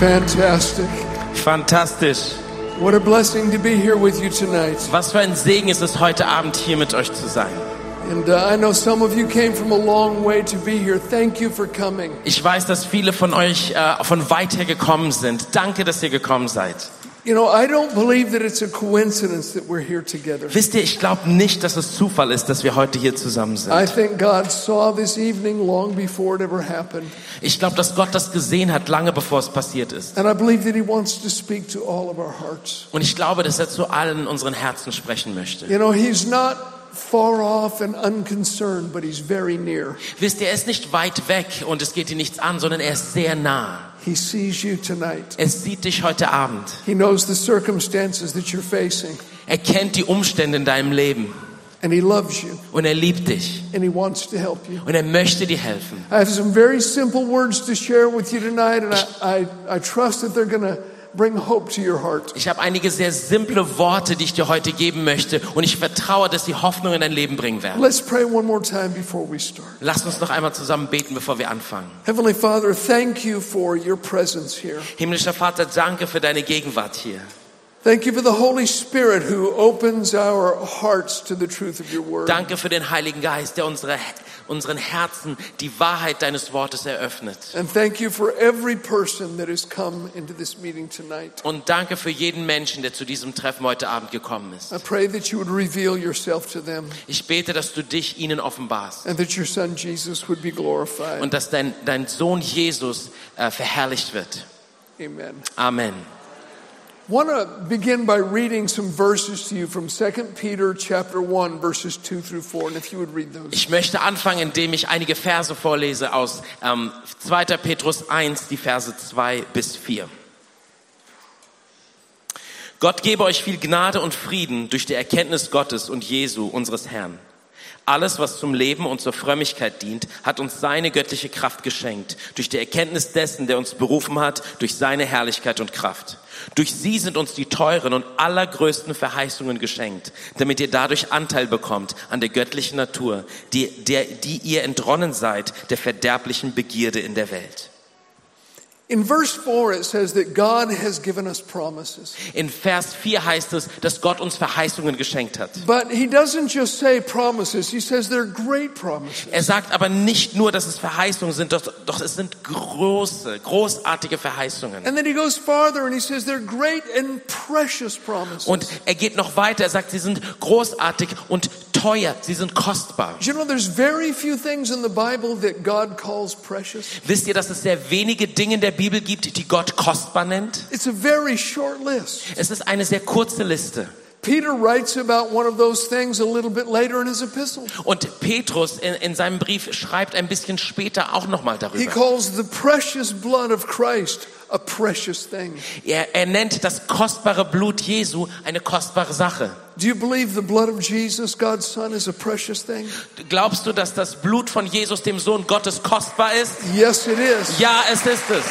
Fantastic. Fantastisch. What a blessing to be here with you tonight. Was für ein Segen ist es, heute Abend hier mit euch zu sein. And I know some of you came from a long way to be here. Thank you for coming. Ich weiß, dass viele von euch äh, von weit her gekommen sind. Danke, dass ihr gekommen seid. You know, I don't believe that it's a coincidence that we're here together. Wisst ihr, ich glaube nicht, dass es Zufall ist, dass wir heute hier zusammen sind. I think God saw this evening long before it ever happened. Ich glaube, dass Gott das gesehen hat, lange bevor es passiert ist. And I believe that He wants to speak to all of our hearts. Und ich glaube, dass er zu allen unseren Herzen sprechen möchte. You know, He's not far off and unconcerned, but He's very near. Wisst ihr, er ist nicht weit weg und es geht ihn nichts an, sondern er ist sehr nah. He sees you tonight. Er sieht dich heute Abend. He knows the circumstances that you're facing, Er kennt die Umstände in deinem Leben and He loves you, und er liebt dich and He wants to help you. und er möchte dir helfen. I have some very simple words to share with you tonight, and I, I, I trust that they're going to bring hope to your heart. Ich habe einige sehr simple Worte, die ich dir heute geben möchte und ich vertraue, dass sie Hoffnung in dein Leben bringen werden. Let's pray one more time before we start. Lass uns noch einmal zusammen beten, bevor wir anfangen. Heavenly Father, thank you for your presence here. Himmlischer Vater, danke für deine Gegenwart hier. Thank you for the Holy Spirit who opens our hearts to the truth of your word. Danke für den Heiligen Geist, der unsere, unseren Herzen die Wahrheit deines Wortes eröffnet. And thank you for every person that has come into this meeting tonight. Und danke für jeden Menschen, der zu diesem Treffen heute Abend gekommen ist. I pray that you would reveal yourself to them Ich bete, dass du dich ihnen offenbarst and that your son Jesus would be glorified. und dass dein, dein Sohn Jesus äh, verherrlicht wird. Amen. Amen. Want to begin by reading some verses to you from 2 Peter chapter 1 verses 2 through 4 and if you would read those. Ich möchte anfangen, indem ich einige Verse vorlese aus ähm, 2. Petrus 1, die Verse 2 bis 4. Gott gebe euch viel Gnade und Frieden durch die Erkenntnis Gottes und Jesu, unseres Herrn. Alles, was zum Leben und zur Frömmigkeit dient, hat uns seine göttliche Kraft geschenkt, durch die Erkenntnis dessen, der uns berufen hat, durch seine Herrlichkeit und Kraft. Durch sie sind uns die teuren und allergrößten Verheißungen geschenkt, damit ihr dadurch Anteil bekommt an der göttlichen Natur, die, der, die ihr entronnen seid der verderblichen Begierde in der Welt. In verse 4 it says that God has given us promises. In Vers 4 heißt es, dass Gott uns Verheißungen geschenkt hat. But he doesn't just say promises, he says they're great promises. Er sagt aber nicht nur, dass es Verheißungen sind, doch, doch es sind große, großartige Verheißungen. And then he goes farther and he says they're great and precious promises. Und er geht noch weiter, er sagt, sie sind großartig und teuer, sie sind kostbar. you know, there's very few things in the Bible that God calls precious. Wisst ihr, dass es sehr wenige Dinge in der Bibel gibt, die Gott kostbar nennt? It's a very short list. Es ist eine sehr kurze Liste. Peter writes about one of those things a little bit later in his epistle. Und Petrus in, in seinem Brief schreibt ein bisschen später auch nochmal He darüber. calls the precious blood of Christ a precious thing. Er, er nennt das kostbare Blut Jesu eine kostbare Sache. Do you believe the blood of Jesus, God's Son, is a precious thing? Glaubst du, dass das Blut von Jesus, dem Sohn Gottes, kostbar ist? Yes, it is. Ja, es ist es.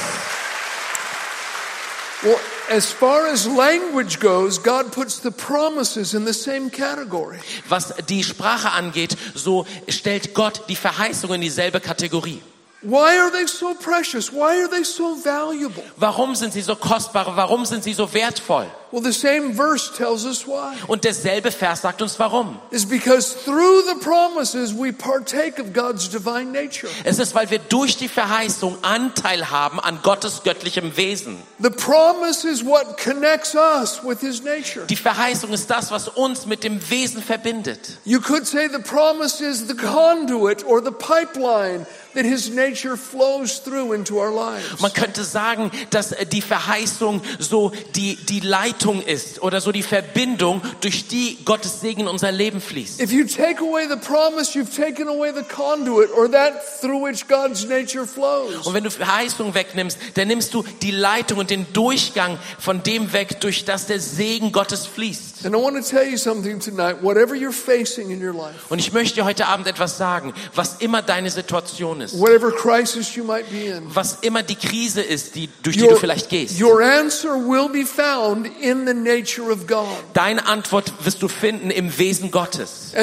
Well, as far as language goes, God puts the promises in the same category. Was die Sprache angeht, so stellt Gott die Verheißung in dieselbe Kategorie. Why are they so precious? Why are they so valuable? Warum sind sie so kostbar? Warum sind sie so wertvoll? Well, the same verse tells us why. Und derselbe Vers sagt uns warum. It's because through the promises we partake of God's divine nature. Es ist, weil wir durch die Verheißung Anteil haben an Gottes göttlichem Wesen. The promise is what connects us with His nature. Die Verheißung ist das, was uns mit dem Wesen verbindet. You could say the promise is the conduit or the pipeline that His nature flows through into our lives. Man könnte sagen, dass die Verheißung so die, die Leitung ist oder so die Verbindung, durch die Gottes Segen in unser Leben fließt. If you take away the promise, you've taken away the conduit or that through which God's nature flows. Und wenn du Verheißung wegnimmst, dann nimmst du die Leitung und den Durchgang von dem weg, durch das der Segen Gottes fließt. Und ich möchte dir heute Abend etwas sagen, was immer deine Situation ist, was immer die Krise ist, die, durch die du vielleicht gehst. Deine Antwort wirst du finden im Wesen Gottes.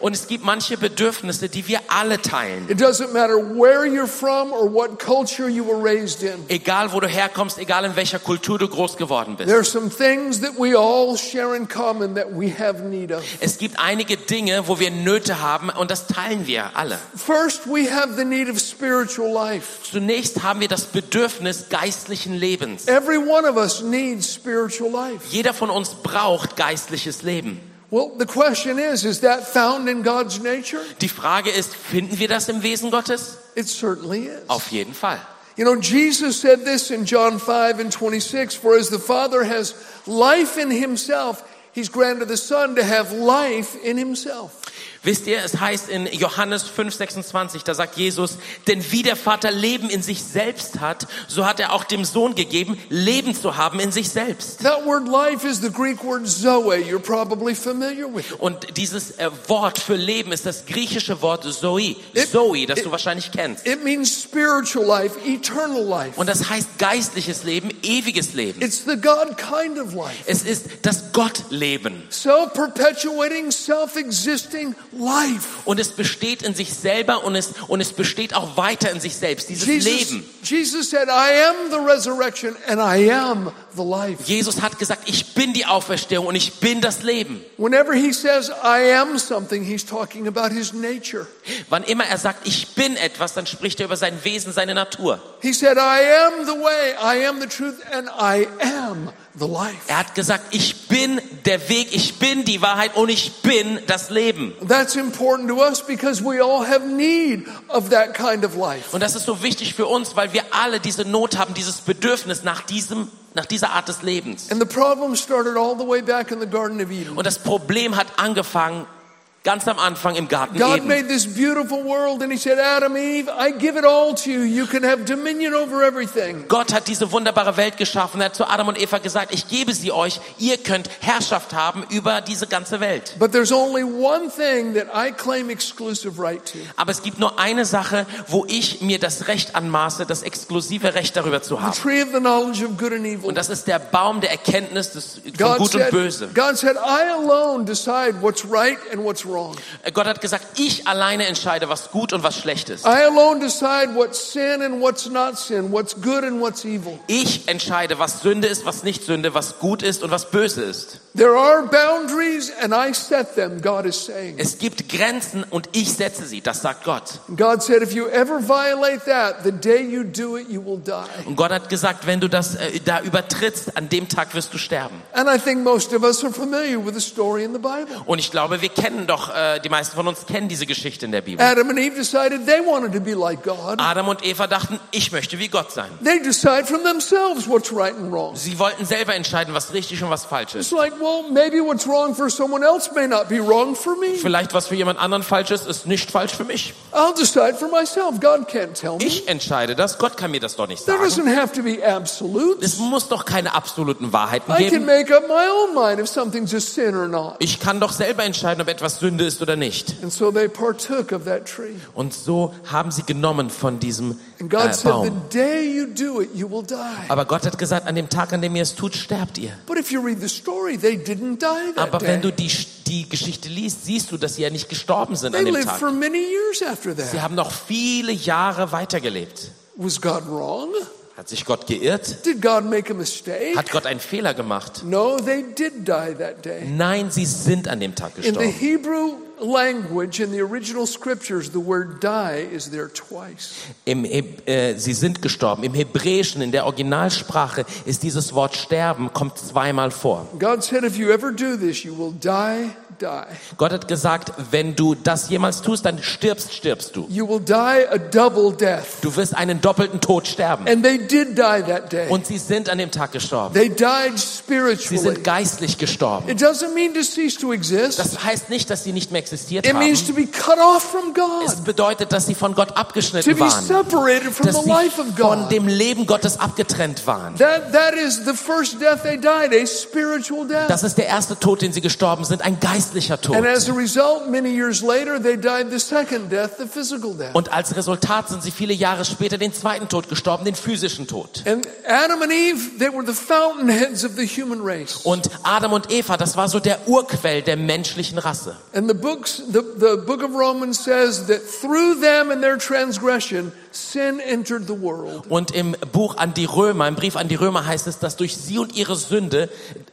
Und es gibt manche Bedürfnisse, die wir alle teilen. Egal wo du herkommst, egal in welcher Kultur du groß geworden bist. There are some things that we all share in common that we have need of. Es gibt einige Dinge, wo wir Nöte haben und das teilen wir alle. First, we have the need of spiritual life. Zunächst haben wir das Bedürfnis geistlichen Lebens. Every one of us needs spiritual life. Jeder von uns braucht geistliches Leben. Well, the question is, is that found in God's nature? Die Frage ist, finden wir das im Wesen Gottes? It certainly is. Auf jeden Fall. You know, Jesus said this in John 5 and 26, for as the Father has life in himself, he's granted the Son to have life in himself. Wisst ihr, es heißt in Johannes 5,26, da sagt Jesus, denn wie der Vater Leben in sich selbst hat, so hat er auch dem Sohn gegeben, Leben zu haben in sich selbst. That word life is the Greek word zoe. You're probably familiar with it. Und dieses äh, Wort für Leben ist das griechische Wort Zoe, It- Zoe, das it- du wahrscheinlich kennst. It means spiritual life, eternal life. Und das heißt geistliches Leben, ewiges Leben. It's the God kind of life. Es ist das Gottleben. Self-perpetuating, self-existing life. Und es besteht in sich selber und es, und es besteht auch weiter in sich selbst, dieses Jesus, Leben. Jesus said, I am the resurrection and I am the life. Jesus hat gesagt, ich bin die Auferstehung und ich bin das Leben. Whenever he says, I am something, he's talking about his nature. Wann immer er sagt, ich bin etwas, dann spricht er über sein Wesen, seine Natur. He said, I am the way, I am the truth, and I am. Er hat gesagt, ich bin der Weg, ich bin die Wahrheit und ich bin das Leben. That's important to us because we all have need of that kind of life. Und das ist so wichtig für uns, weil wir alle diese Not haben, dieses Bedürfnis nach diesem, nach dieser Art des Lebens. And the problem started all the way back in the Garden of Eden. Und das Problem hat angefangen ganz am Anfang im Garten God Eden. made this beautiful world and he said, Adam, Eve, I give it all to you. You can have dominion over everything. Gott hat diese wunderbare Welt geschaffen. Er hat zu Adam und Eva gesagt, ich gebe sie euch. Ihr könnt Herrschaft haben über diese ganze Welt. But there's only one thing that I claim exclusive right to. Aber es gibt nur eine Sache, wo ich mir das Recht anmaße, das exklusive Recht darüber zu The haben. tree of the knowledge of good and evil. Und das ist der Baum der Erkenntnis des, von God Gut und said, Böse. God said, I alone decide what's right and what's wrong. Gott hat gesagt, ich alleine entscheide, was gut und was schlecht ist. I alone decide what's sin and what's not sin, what's good and what's evil. Ich entscheide, was Sünde ist, was nicht Sünde, was gut ist und was böse ist. There are boundaries and I set them, God is saying. Es gibt Grenzen und ich setze sie, das sagt Gott. God said, if you ever violate that, the day you do it, you will die. Und Gott hat gesagt, wenn du das äh, da übertrittst, an dem Tag wirst du sterben. And I think most of us are familiar with the story in the Bible. Und ich glaube, wir kennen doch, äh, die meisten von uns kennen diese Geschichte in der Bibel. Adam and Eve decided they wanted to be like God. Adam und Eva dachten, ich möchte wie Gott sein. They decide from themselves what's right and wrong. Sie wollten selber entscheiden, was richtig und was falsch It's ist. like, well, maybe what's wrong for someone else may not be wrong for me. Vielleicht was für jemand anderen falsch ist, ist nicht falsch für mich. I'll decide for myself. God can't tell me. Ich entscheide das, Gott kann mir das doch nicht There sagen. doesn't have to be absolute. Es muss doch keine absoluten Wahrheiten I can geben. make up my own mind if something's a sin or not. Ich kann doch selber entscheiden, ob etwas Sünde ist oder nicht. And so they partook of that tree. Und so haben sie genommen von diesem äh, Baum. Aber Gott hat gesagt, an dem Tag, an dem ihr es tut, sterbt ihr. But if you read the story, they didn't die that Aber wenn du die, die Geschichte liest, siehst du, dass sie ja nicht gestorben sind an dem Tag. Sie haben noch viele Jahre weitergelebt. Was God wrong? Hat sich Gott geirrt? Did God make a mistake? Hat Gott einen Fehler gemacht? No, they did die that day. Nein, sie sind an dem Tag In the gestorben. Hebrew language, in the original scriptures, the word die is there twice. Im, äh, sie sind gestorben. Im Hebräischen, in der Originalsprache, ist dieses Wort sterben, kommt zweimal vor. God said, if you ever do this, you will die. Gott hat gesagt, wenn du das jemals tust, dann stirbst, stirbst du. You will die a double death. Du wirst einen doppelten Tod sterben. And they did die that day. Und sie sind an dem Tag gestorben. They died Sie spiritually. sind geistlich gestorben. It doesn't mean to cease to exist. Das heißt nicht, dass sie nicht mehr existiert It means haben. to be cut off from Es God. bedeutet, dass sie von Gott To abgeschnitten be waren. separated from Dass the life sie of von God. dem Leben Gottes abgetrennt waren. That, that is the first death they died, a spiritual death. Das ist der erste Tod, den sie gestorben sind, ein geistlicher Tod. Physical death. Und als Resultat sind sie viele Jahre später den zweiten Tod gestorben, den physischen Tod. Und Adam und Eva, das war so der Urquell der menschlichen Rasse. And the books, the, the book of Romans says that through them and their transgression, sin entered the world. Und im Buch an die Römer, im Brief an die Römer heißt es, dass durch sie und ihre Sünde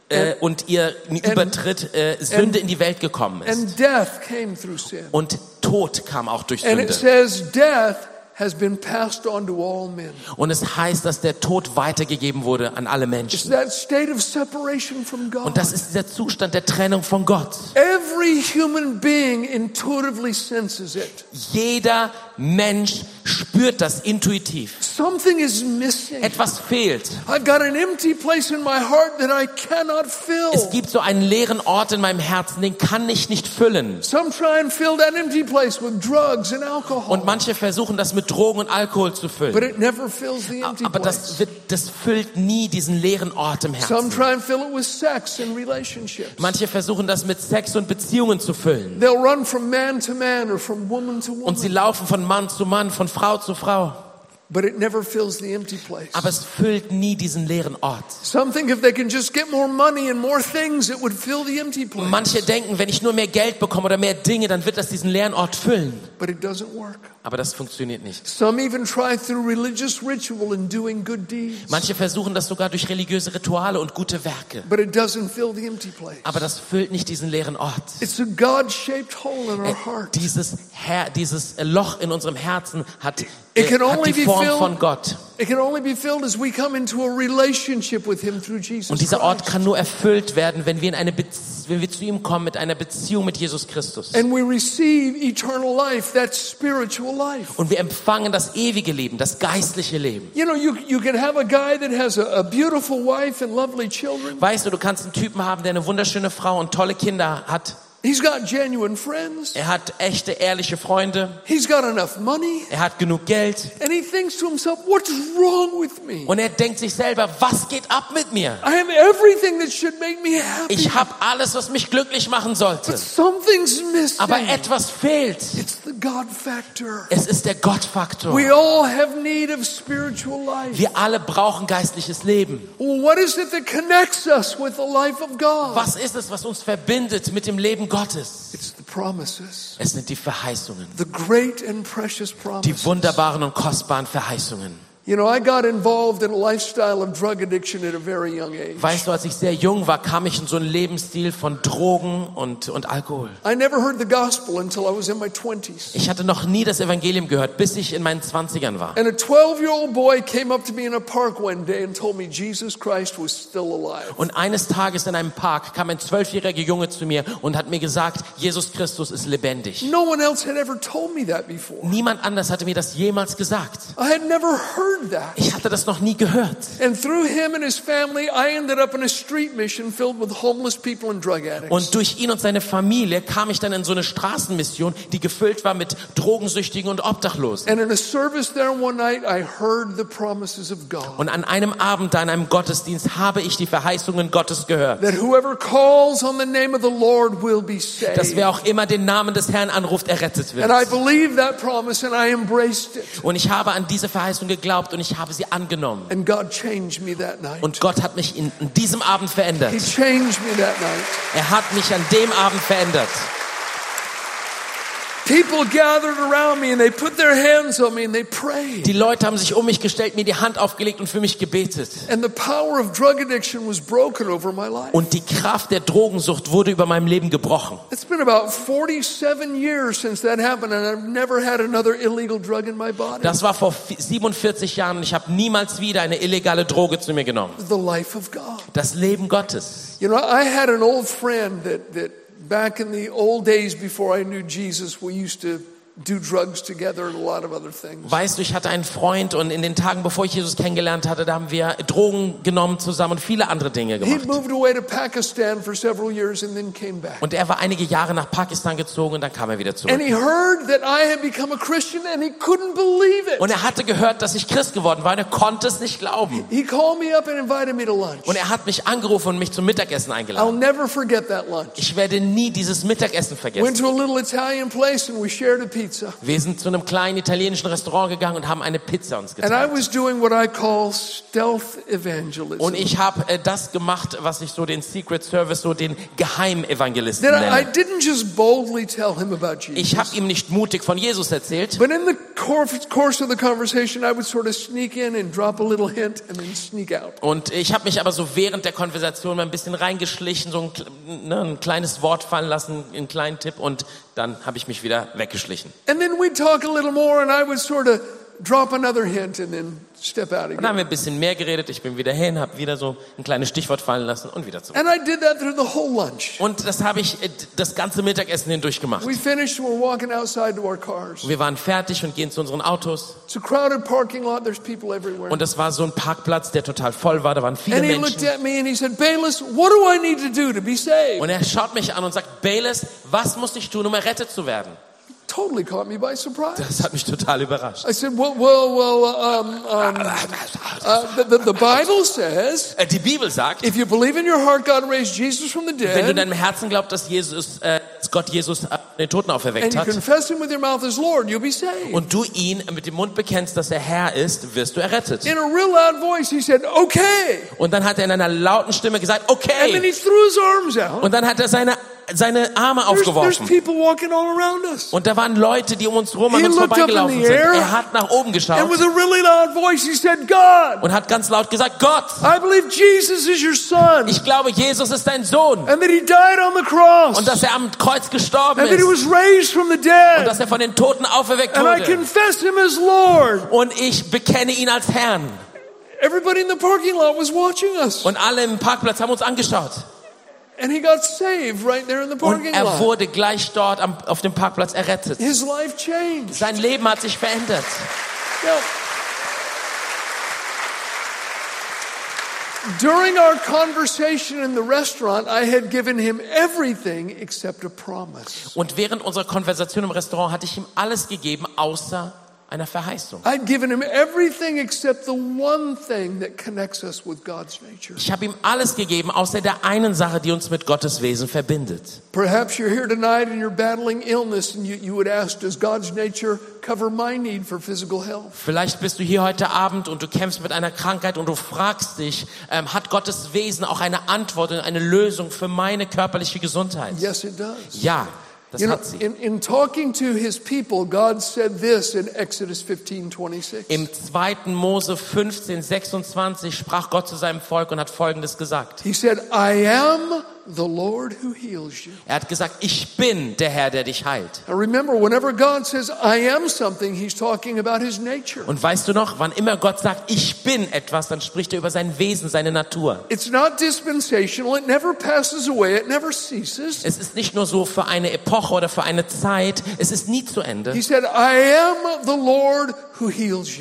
äh, und ihr Übertritt äh, Sünde in die Welt gekommen ist. And death came through sin. Und Tod kam auch durch And it Sünde. says death has been passed on to all men. Und es heißt, dass der Tod weitergegeben wurde an alle It's Menschen. that state of separation from God. Und das ist dieser Zustand der Trennung von Gott. Every human being intuitively senses it. Jeder Mensch spürt das intuitiv. Something is missing. Etwas fehlt. I've got an empty place in my heart that I cannot Es fill. gibt so einen leeren Ort in meinem Herzen, den kann ich nicht füllen. Some try and fill that empty place with drugs and alcohol. Und manche versuchen das mit Drogen und Alkohol zu But füllen. it never fills the empty Aber das, wird, das füllt nie diesen leeren Ort im Some Herzen. try and fill it with sex and relationships. Manche versuchen das mit Sex und Beziehungen zu füllen. They'll run from man to man or from woman to Und sie woman. laufen von Mann zu Mann, von Frau zu Frau. But it never fills the empty place. Aber es füllt nie diesen leeren Ort. Manche denken, wenn ich nur mehr Geld bekomme oder mehr Dinge, dann wird das diesen leeren Ort füllen. But it doesn't work. Aber das funktioniert nicht. Some even try through religious ritual and doing good deeds. Manche versuchen das sogar durch religiöse Rituale und gute Werke. But it doesn't fill the empty place. Aber das füllt nicht diesen leeren Ort. It's a God-shaped hole in Äh, our heart. Dieses, Her dieses Loch in unserem Herzen hat, It can only be filled- von Gott. It can only be filled as we come into a relationship with Him through Jesus Und dieser Ort kann nur erfüllt werden, wenn wir, in eine wenn wir zu ihm kommen mit einer Beziehung mit Jesus Christus. And we receive eternal life, that's spiritual life. Und wir empfangen das ewige Leben, das geistliche Leben. You know, you, you can have a guy that has a, a beautiful wife and lovely children. Weißt du, du kannst einen Typen haben, der eine wunderschöne Frau und tolle Kinder hat. He's got genuine friends. Er hat echte, ehrliche Freunde. He's got enough money. Er hat genug Geld. And he thinks to himself, what's wrong with me? Und er denkt sich selber, was geht ab mit mir? I have everything that should make me happy. Ich habe alles, was mich glücklich machen sollte. But something's missing. Aber etwas fehlt. It's the God factor. Es ist der Gottfaktor. We all have need of spiritual life. Wir alle brauchen geistliches Leben. Well, what is it that connects us with the life of God? Was ist es, was uns verbindet mit dem Leben Gottes? Es sind die Verheißungen. Die wunderbaren und kostbaren Verheißungen. Weißt du, als ich sehr jung war, kam ich in so einen Lebensstil von Drogen und, und Alkohol. I never heard the gospel until I was in my 20s. Ich hatte noch nie das Evangelium gehört, bis ich in meinen Zwanzigern war. And a 12 year old boy came up to me in a park one day and told me Jesus Christ was still alive. Und eines Tages in einem Park kam ein zwölfjähriger Junge zu mir und hat mir gesagt, Jesus Christus ist lebendig. Niemand anders hatte mir das jemals gesagt. I had never heard that. Ich hatte das noch nie gehört. And through him and his family, I ended up in a street mission filled with homeless people and drug addicts. Und durch ihn und seine Familie kam ich dann in so eine Straßenmission, die gefüllt war mit Drogensüchtigen und Obdachlosen. And in a service there one night, I heard the promises of God. Und an einem Abend da in einem Gottesdienst habe ich die Verheißungen Gottes gehört. That whoever calls on the name of the Lord will be saved. Dass wer auch immer den Namen des Herrn anruft, errettet And I wird. believed that promise and I embraced it. Und ich habe an diese Verheißung geglaubt und ich habe sie angenommen. And God changed me that night. Und Gott hat mich in, in diesem Abend verändert. He changed me that night. Er hat mich an dem Abend verändert. Die Leute haben sich um mich gestellt, mir die Hand aufgelegt und für mich gebetet. And the power of drug addiction was broken over my life. Und die Kraft der Drogensucht wurde über meinem Leben gebrochen. It's been about 47 years since that happened and I've never had another illegal drug in my body. Das war vor 47 Jahren und ich habe niemals wieder eine illegale Droge zu mir genommen. The life of God. Das Leben Gottes. You know, I had an old friend that, that back in the old days before I knew Jesus, we used to do drugs together and a lot of other things. Weißt du, ich hatte einen Freund und in den Tagen, bevor ich Jesus kennengelernt hatte, da haben wir Drogen genommen zusammen und viele andere Dinge He gemacht. moved away to Pakistan for several years and then came back. Und er war einige Jahre nach Pakistan gezogen und dann kam er wieder And zurück. he heard that I had become a Christian and he couldn't believe it. Und er hatte gehört, dass ich Christ geworden war und er konnte es nicht glauben. He called me up and invited me to lunch. Und er hat mich angerufen und mich zum Mittagessen eingeladen. Ich werde nie dieses Mittagessen Went vergessen. to a little Italian place and we shared a pizza. Wir sind zu einem kleinen italienischen Restaurant gegangen und haben eine Pizza uns And I geteilt. was doing what I call stealth evangelism. Und ich habe äh, das gemacht, was ich so den Secret Service, so den Geheimevangelisten That I, nenne. didn't just boldly tell him about Jesus. Ich habe ihm nicht mutig von Jesus erzählt, But in the course of the conversation, I would sort of sneak in and drop a little hint and then sneak out. Und ich habe mich aber so während der Konversation mal ein bisschen reingeschlichen, so ein, ne, ein kleines Wort fallen lassen, einen kleinen Tipp und dann habe ich mich wieder weggeschlichen. And then we'd talk a little more and I would sort of drop another hint and then step out Und dann again. haben wir ein bisschen mehr geredet, ich bin wieder hin, habe wieder so ein kleines Stichwort fallen lassen und wieder zurück. And I did that through the whole lunch. Und das habe ich äh, das ganze Mittagessen hindurch gemacht. We finished, we're walking outside to our cars. Wir waren fertig und gehen zu unseren Autos. It's a crowded parking lot, there's people everywhere. Und das war so ein Parkplatz, der total voll war, da waren viele And he looked Menschen. at me and he said, Bayless, what do I need to do to be saved? Und er schaut mich an und sagt, Bayless, was muss ich tun, um errettet zu werden? Totally caught me by surprise. Das hat mich total überrascht. I said, well, well, well, um, um, uh, the, the, the Bible says, Äh, Die Bibel sagt, if you believe in your heart God raised Jesus from the wenn du in dead, deinem Herzen glaubst, dass Jesus, äh, Gott Jesus äh, den Toten auferweckt hat Lord, und du ihn mit dem Mund bekennst, dass er Herr ist, wirst du errettet. In a real loud voice, he said, okay. Und dann hat er in einer lauten Stimme gesagt, And then okay. he threw his arms out. Und dann hat er seine, seine Arme aufgeworfen. Und da waren Leute, die um uns rum an uns vorbeigelaufen sind. Er hat nach oben geschaut und hat ganz laut gesagt, Gott, ich glaube, Jesus ist dein Sohn. Und dass er am Kreuz gestorben ist. Und dass er von den Toten auferweckt wurde. Und ich bekenne ihn als Herrn. Und alle im Parkplatz haben uns angeschaut. And he got saved right there in the Und parking er lot. wurde gleich dort am, auf dem Parkplatz errettet. His life changed. Sein Leben hat sich verändert. Now, during our conversation in the restaurant, I had given him everything except a promise. Und während unserer Konversation im Restaurant hatte ich ihm alles gegeben, außer einer Verheißung. I'd given him everything except the one thing that connects us with God's nature. Ich habe ihm alles gegeben, außer der einen Sache, die uns mit Gottes Wesen verbindet. Perhaps you're here tonight and you're battling illness and you, you would ask, does God's nature cover my need for physical health? Vielleicht bist du hier heute Abend und du kämpfst mit einer Krankheit und du fragst dich, ähm, hat Gottes Wesen auch eine Antwort und eine Lösung für meine körperliche Gesundheit? Yes, it does. Ja, das You know, hat sie. in, in talking to his people, God said this in Exodus 15 26. Im 2. Mose 15, 26 sprach Gott zu seinem Volk und hat Folgendes gesagt. He said, I am the Lord who heals you. Er hat gesagt, ich bin der Herr, der dich heilt. Now remember, whenever God says, I am something, he's talking about his nature. Und weißt du noch, wann immer Gott sagt, ich bin etwas, dann spricht er über sein Wesen, seine Natur. It's not dispensational. It never passes away. It never ceases. Es ist nicht nur so für eine Epoche oder für eine Zeit, es ist nie zu Ende. He said, I am the Lord.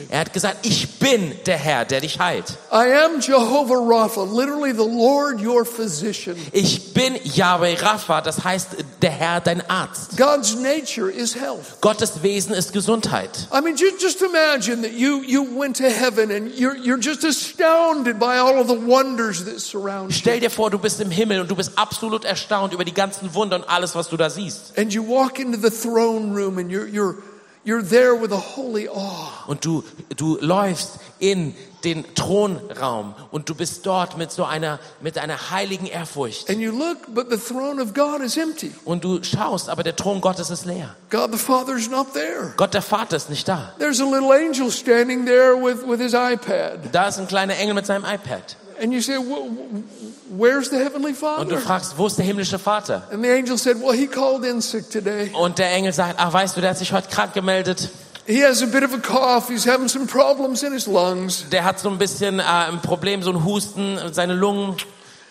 Er hat gesagt, ich bin der Herr, der dich heilt. I am Jehovah Rapha, literally the Lord your physician. Ich bin Yahweh Rapha, das heißt der Herr, dein Arzt. God's nature is health. Gottes Wesen ist Gesundheit. I mean, just, just imagine that you, you went to heaven and you're, you're just astounded by all of the wonders that surround you. Stell dir vor, du bist im Himmel und du bist absolut erstaunt über die ganzen Wunder und alles, was du da siehst. And you walk into the throne room and you're, you're, you're there with a holy awe. Und du, du läufst in den Thronraum und du bist dort mit so einer, mit einer heiligen Ehrfurcht. And you look, but the throne of God is empty. Und du schaust, aber der Thron Gottes ist leer. God the Father's not there. Gott der Vater ist nicht da. There's a little angel standing there with, with his iPad. Da ist ein kleiner Engel mit seinem iPad. And you say, "Wh- wh- Where's the Heavenly Und du Father? fragst, wo ist der himmlische Vater? And the angel said, Well, he called in sick today. Und der Engel sagt, ach weißt du, der hat sich heute krank gemeldet. He has a bit of a cough. He's having some problems in his lungs. Der hat so ein bisschen äh, ein Problem, so ein Husten, seine Lungen.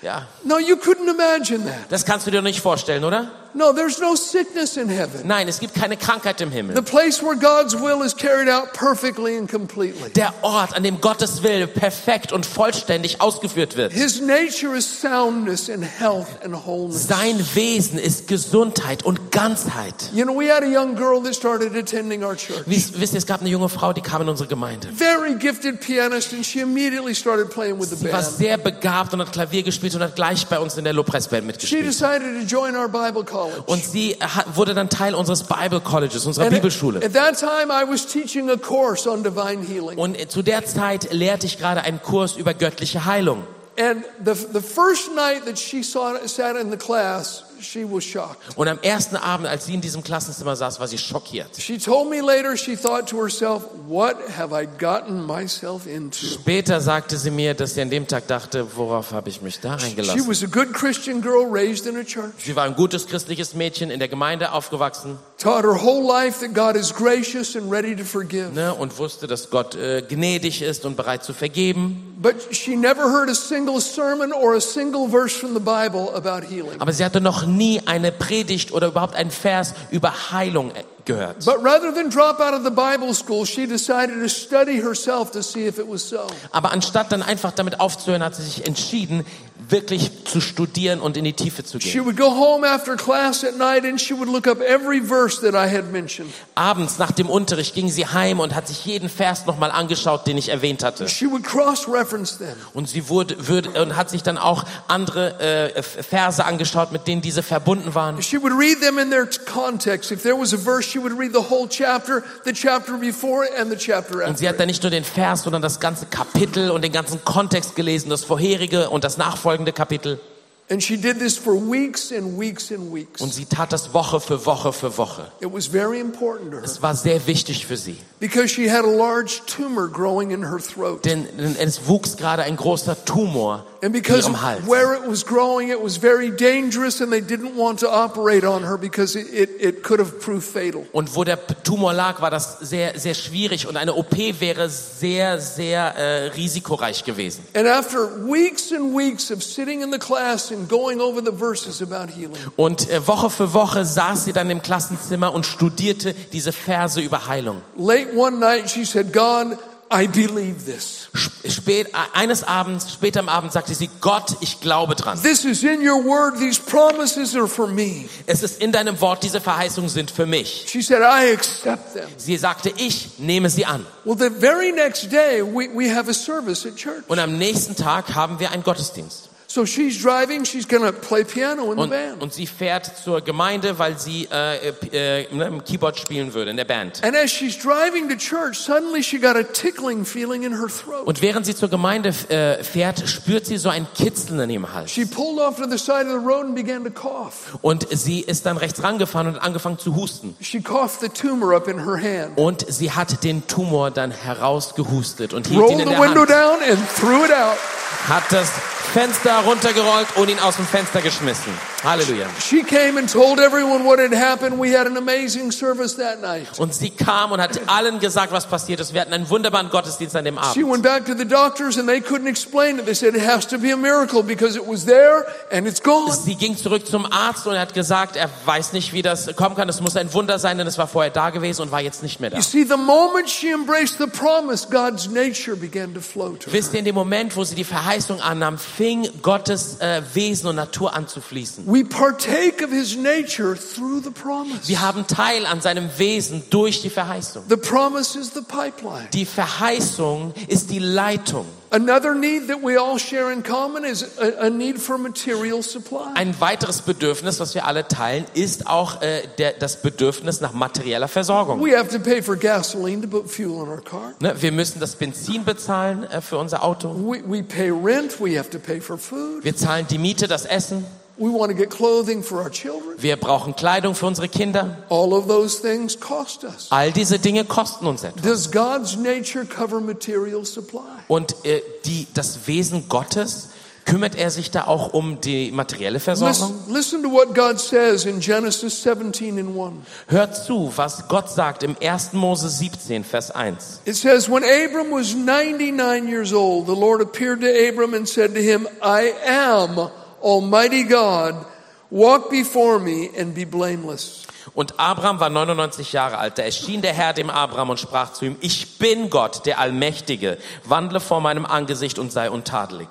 Ja, No, you couldn't imagine that. das kannst du dir nicht vorstellen, oder? No, there's no sickness in heaven. Nein, es gibt keine Krankheit im Himmel. The place where God's will is carried out perfectly and completely. Der Ort, an dem Gottes Wille perfekt und vollständig ausgeführt wird. His nature is soundness and health and wholeness. Sein Wesen ist Gesundheit und Ganzheit. You know, we had a young girl that started attending our church. Wisst, ihr, es gab eine junge Frau, die kam in unsere Gemeinde. Very gifted pianist, and she immediately started playing with the Sie war band. sehr begabt und hat Klavier gespielt und hat gleich bei uns in der Lobpreisband She mitgespielt. decided to join our Bible college. Und sie wurde dann Teil unseres Bible Colleges, unserer And Bibelschule. at that time, I was teaching a course on divine healing. Und zu der Zeit lehrte ich gerade einen Kurs über göttliche Heilung. And the, the first night that she saw, sat in the class. Und am ersten Abend, als sie in diesem Klassenzimmer saß, war sie schockiert. She told me later, she thought to herself, What have I gotten myself into? Später sagte sie mir, dass sie an dem Tag dachte, worauf habe ich mich da She eingelassen? was a good Christian girl raised in a church, Sie war ein gutes christliches Mädchen, in der Gemeinde aufgewachsen taught her whole life that God is gracious and ready to forgive. ne, und wusste, dass Gott äh, gnädig ist und bereit zu vergeben. But she never heard a single sermon or a single verse from the Bible about healing. Aber sie hatte noch nie eine Predigt oder überhaupt einen Vers über Heilung gehört. But rather than drop out of the Bible school, she decided to study herself to see if it was so. Aber anstatt dann einfach damit aufzuhören, hat sie sich entschieden, wirklich zu studieren und in die Tiefe zu She gehen. would go home after class at night and she would look up every verse that I had mentioned. Abends nach dem Unterricht ging sie heim und hat sich jeden Vers nochmal angeschaut, den ich erwähnt hatte. She would cross-reference them. Und sie wurde, würde, und hat sich dann auch andere äh, Verse angeschaut, mit denen diese verbunden waren. She would read them in their context. If there was a verse, she would read the whole chapter, the chapter before, and the chapter Und sie hat dann nicht nur den Vers, sondern das ganze Kapitel und den ganzen Kontext gelesen, das vorherige und das nachfolgende Kapitel. And she did this for weeks and weeks and weeks. Und sie tat das Woche für Woche für Woche. It was very important to her Es war sehr wichtig für sie. because she had a large tumor growing in her throat. Denn es wuchs gerade ein großer Tumor And in because ihrem Hals. where it was growing, it was very dangerous, and they didn't want to operate on her because it, it, it could have proved fatal. Und wo der Tumor lag, war das sehr, sehr schwierig und eine OP wäre sehr, sehr äh, risikoreich gewesen. And after weeks and weeks of sitting in the class and going over the verses about healing, Und äh, Woche für Woche saß sie dann im Klassenzimmer und studierte diese Verse über Heilung. late one night she said, God, I believe this. Sp- Spät, eines Abends, später am Abend sagte sie, Gott, ich glaube dran. This is in your word. These promises are for me. Es ist in deinem Wort, diese Verheißungen sind für mich. She said, I accept them. Sie sagte, ich nehme sie an. Well, the very next day, we, we have a service at church. Und am nächsten Tag haben wir einen Gottesdienst. So she's driving. She's to play piano in the Und, band. und sie fährt zur Gemeinde, weil sie äh, äh, äh, ne, Keyboard spielen würde in der Band. And as she's driving to church, suddenly she got a tickling feeling in her throat. Und während sie zur Gemeinde äh, fährt, spürt sie so ein Kitzeln in ihrem Hals. She pulled off to the side of the road and began to cough. Und sie ist dann rechts rangefahren und angefangen zu husten. She coughed the tumor up in her hand. Und sie hat den Tumor dann herausgehustet und hielt ihn Rolled in the der window Hand, down and threw it out. hat das Fenster runtergerollt und ihn aus dem Fenster geschmissen. Halleluja. She came and told everyone what had happened. We had an amazing service that night. Und sie kam und hat allen gesagt, was passiert ist. Wir hatten einen wunderbaren Gottesdienst an dem She Abend. went back to the doctors and they couldn't explain it. They said it has to be a miracle because it was there and it's gone. Sie ging zurück zum Arzt und er hat gesagt, er weiß nicht, wie das kommen kann. Es muss ein Wunder sein, denn es war vorher da gewesen und war jetzt nicht mehr da. You see, the moment she embraced the promise, God's nature began to flow to her. Wisst ihr, in dem Moment, wo sie die Verheißung annahm, fing Gottes äh, Wesen und Natur an zu fließen. We partake of his nature through the promise. Wir haben Teil an seinem Wesen durch die Verheißung. The promise is the pipeline. Die Verheißung ist die Leitung. Another need that we all share in common is a, a need for material supply. Ein weiteres Bedürfnis, was wir alle teilen, ist auch äh, der, das Bedürfnis nach materieller Versorgung. We have to pay for gasoline to put fuel in our car. Ne, wir müssen das Benzin bezahlen äh, für unser Auto. We, we pay rent. We have to pay for food. Wir zahlen die Miete, das Essen. We want to get clothing for our children. Wir brauchen Kleidung für unsere Kinder. All of those things cost us. All diese Dinge kosten uns etwas. Does God's nature cover material supply? Und äh, die, das Wesen Gottes Kümmert er sich da auch um die materielle Versorgung? Listen, listen to what God says in Genesis 17 and 1. Hört zu, was Gott sagt im 1. Mose 17, Vers 1. It says, When Abram was 99 years old, the Lord appeared to Abram and said to him, I am Almighty God. Walk before me and be blameless. Und Abraham war 99 Jahre alt. Da erschien der Herr dem Abraham und sprach zu ihm, ich bin Gott, der Allmächtige. Wandle vor meinem Angesicht und sei untadelig.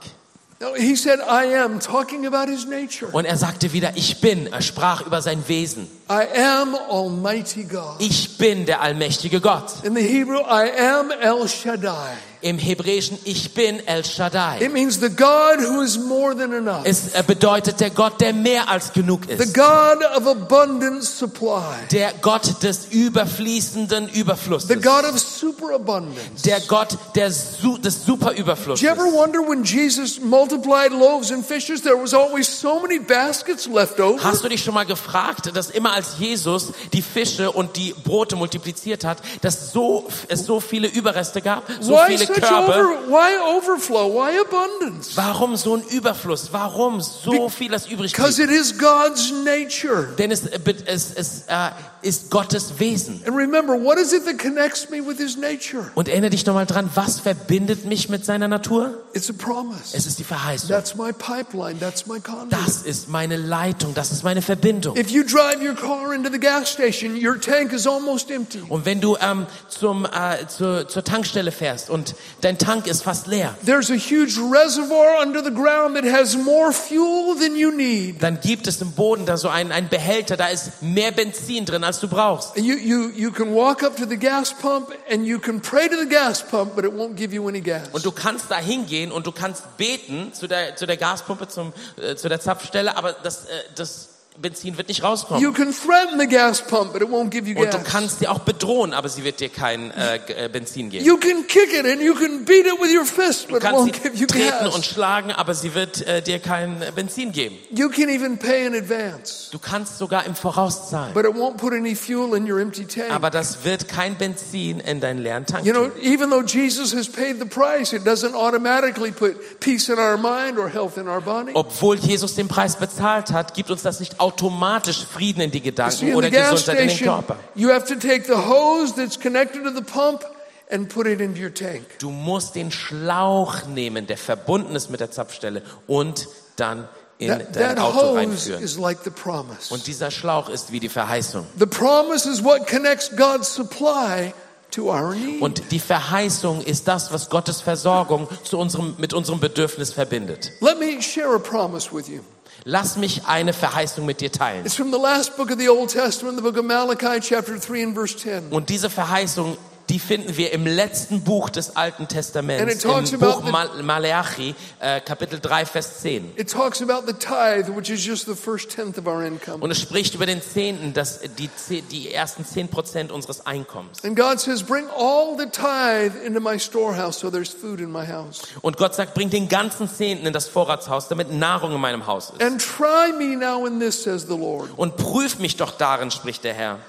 He said, I am, talking about his nature. Und er sagte wieder, ich bin. Er sprach über sein Wesen. I am Almighty God. Ich bin der allmächtige Gott. In the Hebrew, I am El Shaddai. Im Hebräischen, ich bin El Shaddai. It means the God who is more than enough. Es äh, bedeutet der Gott, der mehr als genug The ist. God of abundant supply. Der Gott des überfließenden The Überflusses. God of superabundance. Der Gott der Su des Did you ever Superüberflusses. wonder when Jesus multiplied loaves and fishes, there was always so many baskets left over? Hast du dich schon mal gefragt, dass immer als Jesus die Fische und die Brote multipliziert hat, dass so, es so viele Überreste gab, so Why viele Körbe? over, why overflow? Why abundance? Warum so ein Überfluss? Warum so viel, das übrig Because blieb? it is God's nature. Denn es, äh, es, es äh, ist Gottes Wesen. And remember, what is it that connects me with his nature? Und erinnere dich nochmal dran, was verbindet mich mit seiner Natur? It's a promise. Es ist die Verheißung. That's my pipeline. That's my conduit. Das ist meine Leitung, das ist meine Verbindung. If you drive your car into the gas station, your tank is almost empty. Und wenn du ähm, zum, äh, zur, zur Tankstelle fährst und dein Tank ist fast leer, There's a huge reservoir under the ground that has more fuel than you need. dann gibt es im Boden da so einen, einen Behälter, da ist mehr Benzin drin, als du brauchst. You, you, you can walk up to the gas pump and you can pray to the gas pump, but it won't give you any gas. Und du kannst da hingehen und du kannst beten zu der, zu der Gaspumpe, zum, äh, zu der Zapfstelle, aber das, äh, das Benzin wird nicht rauskommen. You can threaten the gas pump, but it won't give you Und du gas. kannst sie auch bedrohen, aber sie wird dir kein äh, äh, Benzin geben. You can kick it and you can beat it with your fist, Du but it kannst won't sie give you treten und gas. schlagen, aber sie wird äh, dir kein äh, Benzin geben. You can even pay in advance, Du kannst sogar im Voraus zahlen, but it won't put any fuel in your empty tank. aber das wird kein Benzin in deinen leeren Tank You know, even though Jesus has paid the price, it doesn't automatically put peace in our mind or health in our body. Obwohl Jesus den Preis bezahlt hat, gibt uns das nicht automatisch Frieden in die Gedanken oder Gesundheit in den Körper. you have to take the hose that's connected to the pump and put it into your tank. Du musst den Schlauch nehmen, der verbunden ist mit der Zapfstelle und dann in That, dein that Auto reinführen. is like the promise. Und dieser Schlauch ist wie die Verheißung. The promise is what connects God's supply to our need. Und die Verheißung ist das, was Gottes Versorgung zu unserem, mit unserem Bedürfnis verbindet. Let me share a promise with you. Lass mich eine Verheißung mit dir teilen. It's from the last book of the Old Testament, the book of Malachi, chapter 3 and verse 10. Und diese Verheißung, die finden wir im letzten Buch des Alten Testaments, it talks im about Buch the- Mal Maleachi, äh, Kapitel 3, Vers 10. It talks about the tithe, which is just the first tenth of our income. Und es spricht über den Zehnten, dass die, die ersten 10 Prozent unseres Einkommens. And God says, Bring all the tithe into my storehouse so there's food in my house. Und Gott sagt, bring den ganzen Zehnten in das Vorratshaus, damit Nahrung in meinem Haus ist. And try me now in this, says the Lord. Und prüf mich doch darin, spricht der Herr.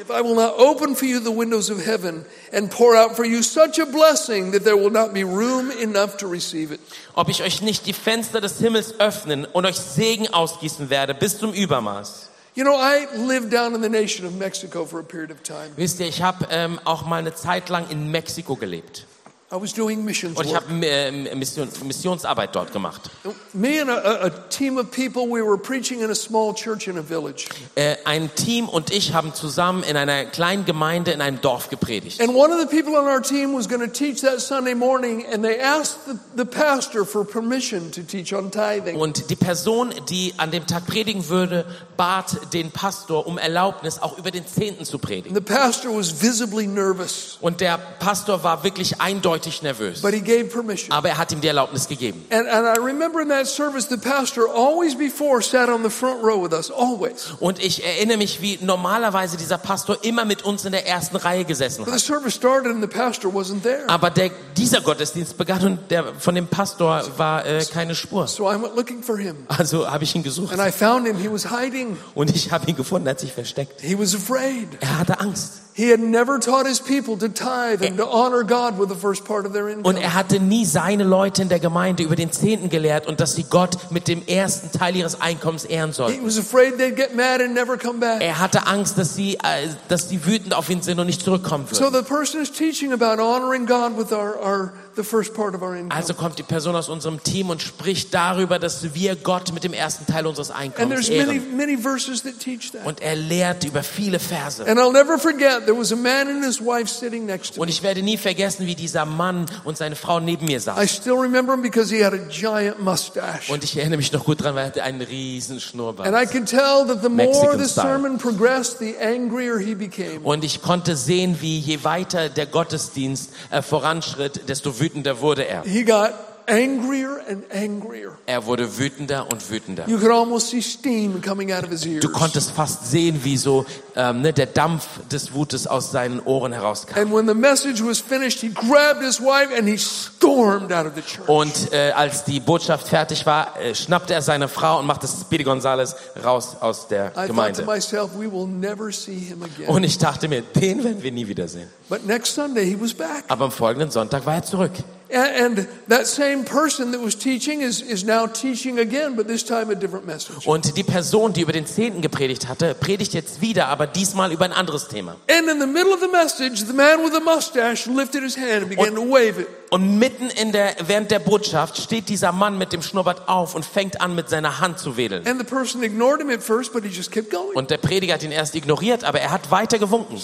If I will not open for you the windows of heaven and pour out for you such a blessing that there will not be room enough to receive it. Ob ich euch nicht die Fenster des Himmels öffnen und euch Segen ausgießen werde bis zum Übermaß. You know, I lived down in the nation of Mexico for a period of time. Wisst ihr, ich habe ähm, auch mal eine Zeit lang in Mexiko gelebt. I was doing missions Und ich work. habe äh, Mission, Missionsarbeit dort gemacht. Me and a, a- a team of people, we were preaching in a small church in a village. Äh, ein Team und ich haben zusammen in einer kleinen Gemeinde in einem Dorf gepredigt. And one of the people on our team was going to teach that Sunday morning, and they asked the, the pastor for permission to teach on tithing. Und die Person, die an dem Tag predigen würde, bat den Pastor um Erlaubnis, auch über den Zehnten zu predigen. The pastor was visibly nervous, Und der Pastor war wirklich eindeutig nervös. but he gave permission. Aber er hat ihm die Erlaubnis gegeben. And, and I remember in that service, the pastor always before sat on the front row with us, always. Und ich erinnere mich, wie normalerweise dieser Pastor immer mit uns in der ersten Reihe gesessen hat. service started and the pastor wasn't there. Aber der, dieser Gottesdienst begann und der, von dem Pastor war äh, keine Spur. So I went looking for him. Also habe ich ihn gesucht. And I found him. He was hiding. Und ich habe ihn gefunden, er hat sich versteckt. He was afraid. Er hatte Angst. He had never taught his people to tithe and to honor God with the first Und er hatte nie seine Leute in der Gemeinde über den Zehnten gelehrt und dass sie Gott mit dem ersten Teil ihres Einkommens ehren He sollten. was afraid they'd get mad and never come back. Er hatte Angst, dass sie, äh, dass sie wütend auf ihn sind und nicht zurückkommen So würden. the person is teaching about honoring God with our, our Also kommt die Person aus unserem Team und spricht darüber, dass wir Gott mit dem ersten Teil unseres and Einkommens ehren. many verses that teach that. Und er lehrt über viele Verse. And I'll never forget, there was a man and his wife sitting next to Und ich werde nie vergessen, wie dieser Mann und seine Frau neben mir I saßen. still remember him because he had a giant mustache. Und ich erinnere mich noch gut dran, weil er hatte einen riesen And I Schnurrbart. could tell that the more Mexican the style. sermon progressed, the angrier he became. Und ich konnte sehen, wie je weiter der Gottesdienst äh, voranschritt, desto wütender wurde er. He got angrier and angrier. Er wurde wütender und wütender. You could almost see steam coming out of his ears. Du konntest fast sehen, wie so ähm, ne, der Dampf des Wutes aus seinen Ohren herauskam. And when the message was finished, he grabbed his wife and he stormed out of the church. Und äh, als die Botschaft fertig war, äh, schnappte er seine Frau und machte Speedy Gonzales raus aus der I thought to Gemeinde. myself, we will never see him again. Und ich dachte mir, den werden wir nie wiedersehen. But next Sunday, he was back. Aber am folgenden Sonntag war er zurück. And, and that same person that was teaching is, is now teaching again, but this time a different message. Und die Person, die über den Zehnten gepredigt hatte, predigt jetzt wieder, aber diesmal über ein anderes Thema. And in the middle of the message, the man with the mustache lifted his hand and began to wave it. Und mitten in der, während der Botschaft steht dieser Mann mit dem Schnurrbart auf und fängt an, mit seiner Hand zu wedeln. And the person ignored him at first, but he just kept going. Und der Prediger hat ihn erst ignoriert, aber er hat weiter gewunken.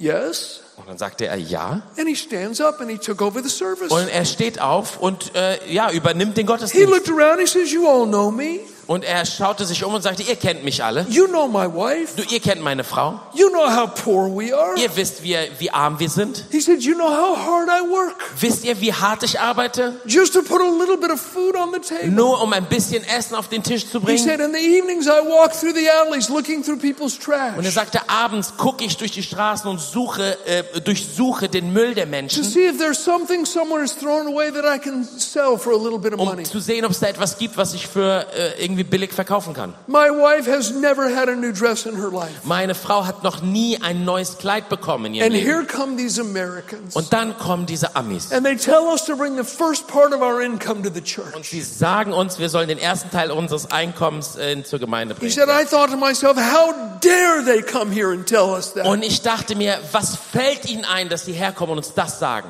He Yes. Und dann sagte er ja. And he stands up and he took over the service. Und er steht auf und äh, ja, übernimmt den He Gottesdienst. looked around, he says, You all know me. Und er schaute sich um und sagte, ihr kennt mich alle. You know my wife. Du, ihr kennt meine Frau. You know how poor we are. Ihr wisst, wie, wie arm wir sind. He said, You know how hard I work Wisst ihr, wie hart ich arbeite? just to put a little bit of food on the table. Nur um ein bisschen Essen auf den Tisch zu He bringen. said, In the evenings, I walk through the alleys looking through people's Und er sagte, abends gucke ich durch die Straßen und suche, äh, durchsuche den Müll der to Menschen, see if there's something someone has thrown away that I can sell for a little bit of um money. zu sehen, ob es da etwas gibt, was ich für äh, irgendwie billig verkaufen kann. My wife has never had a new dress in her life. Meine Frau hat noch nie ein neues Kleid bekommen in ihrem And Leben. here come these Americans. Und dann kommen diese Amis. And they tell us to bring the first part of our income to the Und sie sagen uns, wir sollen den ersten Teil unseres Einkommens äh, zur Gemeinde bringen. said, I thought to myself, how dare they come here and tell us that? Und ich dachte mir, was fällt ihnen ein, dass sie herkommen und uns das sagen?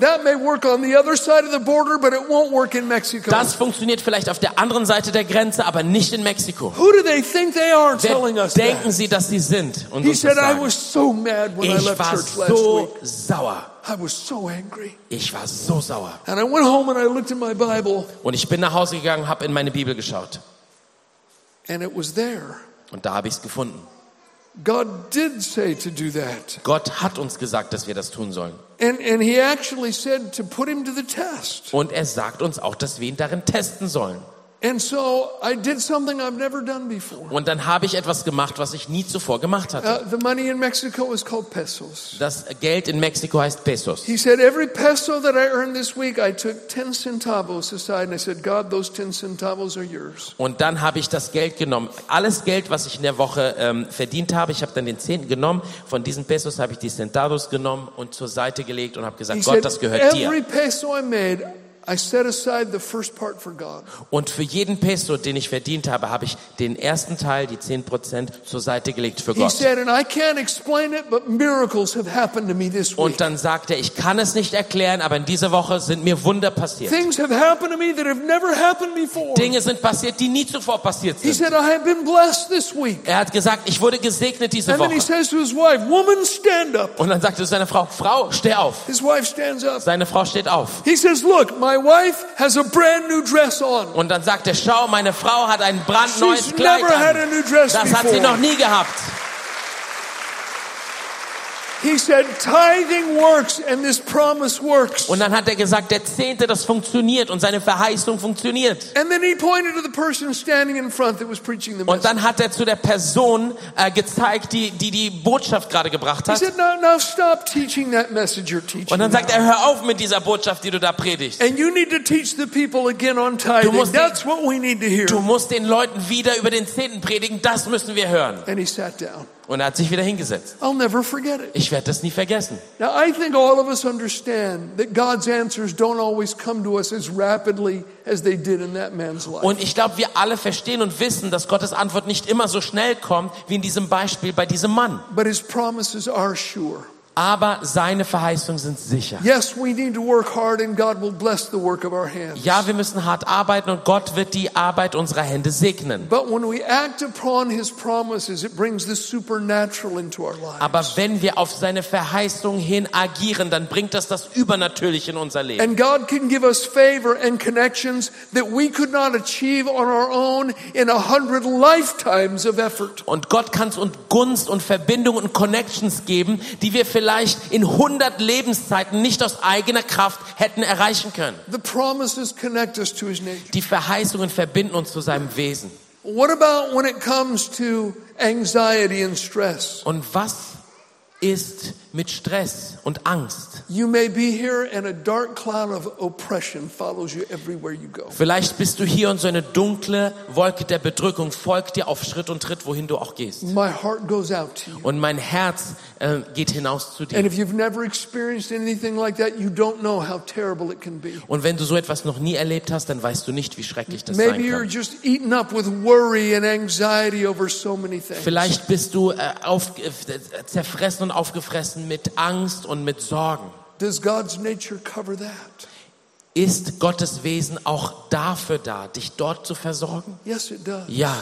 Border. Das funktioniert vielleicht auf der anderen Seite der Grenze, aber nicht in Mexiko. Who do they think they are telling us denken that? sie, dass sie sind? Und He said, I was so mad when I Ich left war church last so week. sauer. I was so angry. Ich war so sauer. And I went home and I looked in my Bible, Und ich bin nach Hause gegangen, habe in meine Bibel geschaut. and it was there. Und da habe ich es gefunden. God did say to do that. Gott hat uns gesagt, dass wir das tun sollen. And, and he actually said to put him to the test. Und er sagt uns auch, dass wir ihn darin testen sollen. And so I did something I've never done before. Und dann habe ich etwas gemacht, was ich nie zuvor gemacht hatte. Uh, the money in Mexico is called pesos. Das Geld in Mexiko heißt Pesos. He said, Every peso that I earned this week, I took 10 centavos aside and I said, God, those 10 centavos are yours. Und dann habe ich das Geld genommen. Alles Geld, was ich in der Woche ähm, verdient habe, ich habe dann den Zehnten genommen. Von diesen Pesos habe ich die Centavos genommen und zur Seite gelegt und habe gesagt, He Gott, said, das gehört dir. Every peso I made, I set aside the first part for God. Und für jeden Peso, den ich verdient habe, habe ich den ersten Teil, die 10 Prozent, zur Seite gelegt für He Gott. said, and I can't explain it, but miracles have happened to me this week. Und dann sagt er, ich kann es nicht erklären, aber in dieser Woche sind mir Wunder passiert. Things have happened to me that have never happened before. Dinge sind passiert, die nie zuvor passiert He sind. said, I have been blessed this week. Er hat gesagt, ich wurde gesegnet diese And then he Woche. says to his wife, Woman, stand up. Und dann sagte seine Frau, Frau, steh auf. His wife stands up. Seine Frau steht auf. He says, Look, my wife has a brand new dress on. Und dann sagt er, schau, meine Frau hat ein brandneues She's Kleid never had a an. new dress Das hat sie noch before. nie gehabt. He said, Tithing works and this promise works. Und dann hat er gesagt, der Zehnte, das funktioniert und seine Verheißung funktioniert. And then he pointed to the person standing in front that was preaching the Und message. dann hat er zu der Person äh, gezeigt, die, die die Botschaft gerade gebracht He hat. said, now, now stop teaching that message you're teaching. Und dann sagt er, hör auf mit dieser Botschaft, die du da predigst. And you need to teach the people again on tithing. die- That's what we need to hear. Du musst den Leuten wieder über den Zehnten predigen, das müssen wir hören. And he sat down. Und er hat sich wieder hingesetzt. I'll never forget it. Ich werde das nie vergessen. Now, I think all of us understand that God's answers don't always come to us as rapidly as they did in that man's life. Und ich glaube, wir alle verstehen und wissen, dass Gottes Antwort nicht immer so schnell kommt, wie in diesem Beispiel bei diesem Mann. But his promises are sure. Aber seine Verheißungen sind sicher. Yes, we need to work hard and God will bless the work of our hands. Ja, wir müssen hart arbeiten und Gott wird die Arbeit unserer Hände segnen. But when we act upon his promises, it brings the supernatural into our lives. Aber wenn wir auf seine Verheißung hin agieren, dann bringt das das Übernatürliche in unser Leben. And God can give us favor and connections that we could not achieve on our own in a hundred lifetimes of effort. Und Gott kann uns Gunst und Verbindungen und Connections geben, die wir vielleicht in 100 Lebenszeiten nicht aus eigener Kraft hätten erreichen können. The promises connect us to his nature. Die Verheißungen verbinden uns zu seinem Wesen. What about when it comes to anxiety and stress? Und was ist mit Stress und Angst? You may be here and a dark cloud of oppression follows you everywhere you go. Vielleicht bist du hier und so eine dunkle Wolke der Bedrückung folgt dir auf Schritt und Tritt, wohin du auch gehst. My heart goes out to you. Und mein Herz äh, geht hinaus zu And dir. if you've never experienced anything like that, you don't know how terrible it can be. Und wenn du so etwas noch nie erlebt hast, dann weißt du nicht, wie schrecklich das sein Maybe you're kann. just eaten up with worry and anxiety over so many things. Vielleicht bist du äh, auf, äh, zerfressen und aufgefressen mit Angst und mit Sorgen. Does God's nature cover that? Ist Gottes Wesen auch dafür da, dich dort zu versorgen? Yes, it does. Ja.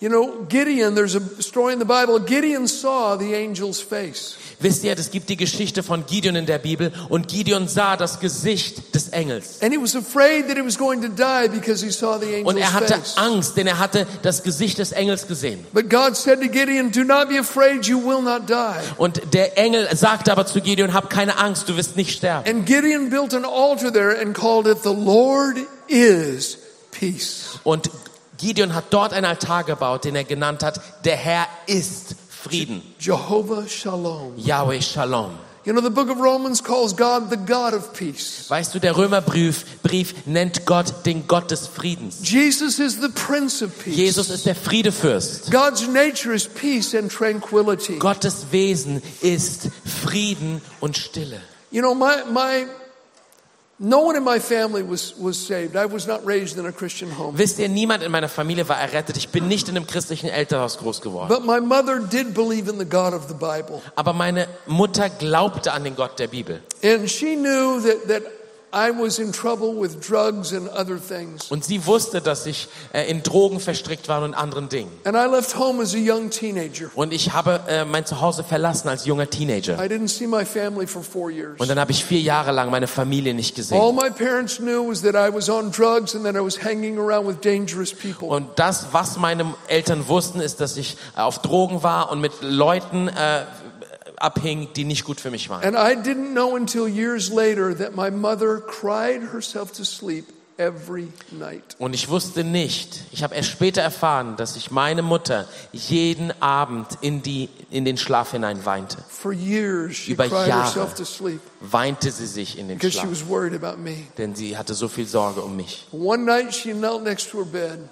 You know, Gideon, there's a story in the Bible. Gideon saw the angel's face. Wisst ihr, es gibt die Geschichte von Gideon in der Bibel und Gideon sah das Gesicht des Engels. And he was afraid that he was going to die because he saw the angel's Und er hatte face. Angst, denn er hatte das Gesicht des Engels gesehen. But God said to Gideon, Do not be afraid, you will not die. Und der Engel sagte aber zu Gideon, hab keine Angst, du wirst nicht sterben. And Gideon built an altar there and called it, The Lord is Peace. Und Gideon hat dort einen Altar gebaut, den er genannt hat, der Herr ist Frieden. Jehovah Shalom. Yahweh Shalom. You know, the book of Romans calls God the God of peace. Weißt du, der Römerbrief Brief nennt Gott den Gott des Friedens. Jesus is the Prince of Peace. Jesus ist der Friedefürst. God's nature is peace and tranquility. Gottes Wesen ist Frieden und Stille. You know, my, my, no one in my family was, was saved. I was not raised in a Christian home. Wisst ihr, niemand in meiner Familie war errettet. Ich bin nicht in einem christlichen Elternhaus groß geworden. But my mother did believe in the God of the Bible. Aber meine Mutter glaubte an den Gott der Bibel. And she knew that, that I was in trouble with drugs and other things. Und sie wusste, dass ich äh, in Drogen verstrickt war und anderen Dingen. And I left home as a young teenager. Und ich habe äh, mein Zuhause verlassen als junger Teenager. I didn't see my family for four years. Und dann habe ich vier Jahre lang meine Familie nicht All gesehen. my parents knew was that I was on drugs and that I was hanging around with dangerous people. Und das, was meine Eltern wussten, ist, dass ich äh, auf Drogen war und mit Leuten äh, abhing, die nicht gut für mich waren. And I didn't know until years later that my mother cried herself to sleep every night. Und ich wusste nicht, ich habe erst später erfahren, dass sich meine Mutter jeden Abend in, die, in den Schlaf hinein weinte. For years, she Über cried Jahre. herself to sleep Weinte sie sich in den because she Schlaf, was worried about me. denn sie hatte so viel Sorge um mich. One night, she knelt next to her bed.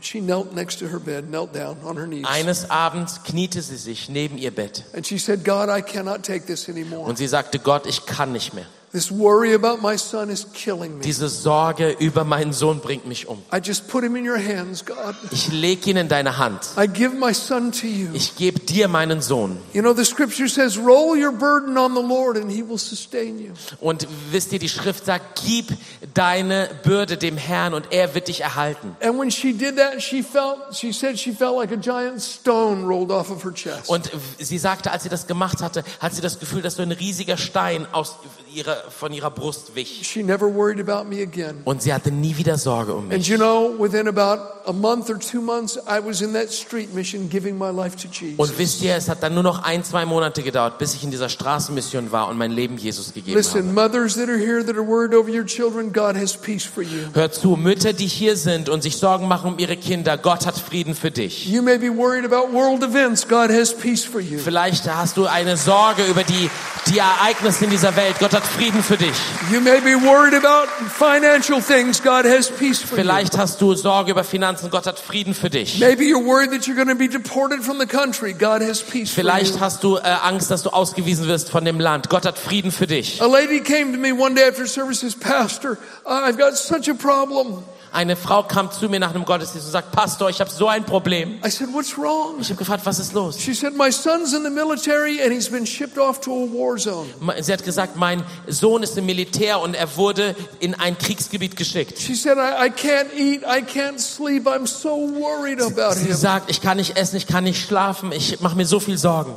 She knelt next to her bed, knelt down on her knees. Eines Abends kniete sie sich neben ihr Bett And she said, God, I cannot take this anymore. und sie sagte, Gott, ich kann nicht mehr. This worry about my son is killing me. Diese Sorge über meinen Sohn bringt mich um. I just put him in your hands, God. Ich lege ihn in deine Hand. I give my son to you. Ich gebe dir meinen Sohn. You know, the scripture says, roll your burden on the Lord and he will sustain you. Und wisst ihr, die Schrift sagt, gib deine Bürde dem Herrn und er wird dich erhalten. And when she did that, she felt, she said she felt like a giant stone rolled off of her chest. Und sie sagte, als sie das gemacht hatte, hat sie das Gefühl, dass so ein riesiger Stein aus ihrer, von ihrer Brust wich. She never worried about me again. Und sie hatte nie wieder Sorge um And mich. you know, within about a month or two months, I was in that street mission giving my life to Jesus. Und wisst ihr, es hat dann nur noch ein, zwei Monate gedauert, bis ich in dieser Straßenmission war und mein Leben Jesus gegeben Listen, habe. mothers that are here that are worried over your children, God has peace for you. Hört zu, Mütter, die hier sind und sich Sorgen machen um ihre Kinder, Gott hat Frieden für dich. You may be worried about world events, God has peace for you. Vielleicht hast du eine Sorge über die, die Ereignisse in dieser Welt. Gott hat Frieden für dich. You may be worried about financial things. God has peace for you. Hast du Sorge über Finanzen. Gott hat Frieden für dich. Maybe you're worried that you're going to be deported from the country. God has peace for Vielleicht you. hast du äh, Angst, dass du ausgewiesen wirst von dem Land. Gott hat Frieden für dich. A lady came to me one day after service says, Pastor, I've got such a problem. Eine Frau kam zu mir nach einem Gottesdienst und sagt, Pastor, ich habe so ein Problem. I said, What's wrong? Ich habe gefragt, was ist los? She said, My son's in the military and he's been shipped off to a war zone. Sie hat gesagt, mein Sohn ist im Militär und er wurde in ein Kriegsgebiet geschickt. She said, I, I can't eat, I can't sleep, I'm so worried about Sie him. sagt, ich kann nicht essen, ich kann nicht schlafen, ich mache mir so viel Sorgen.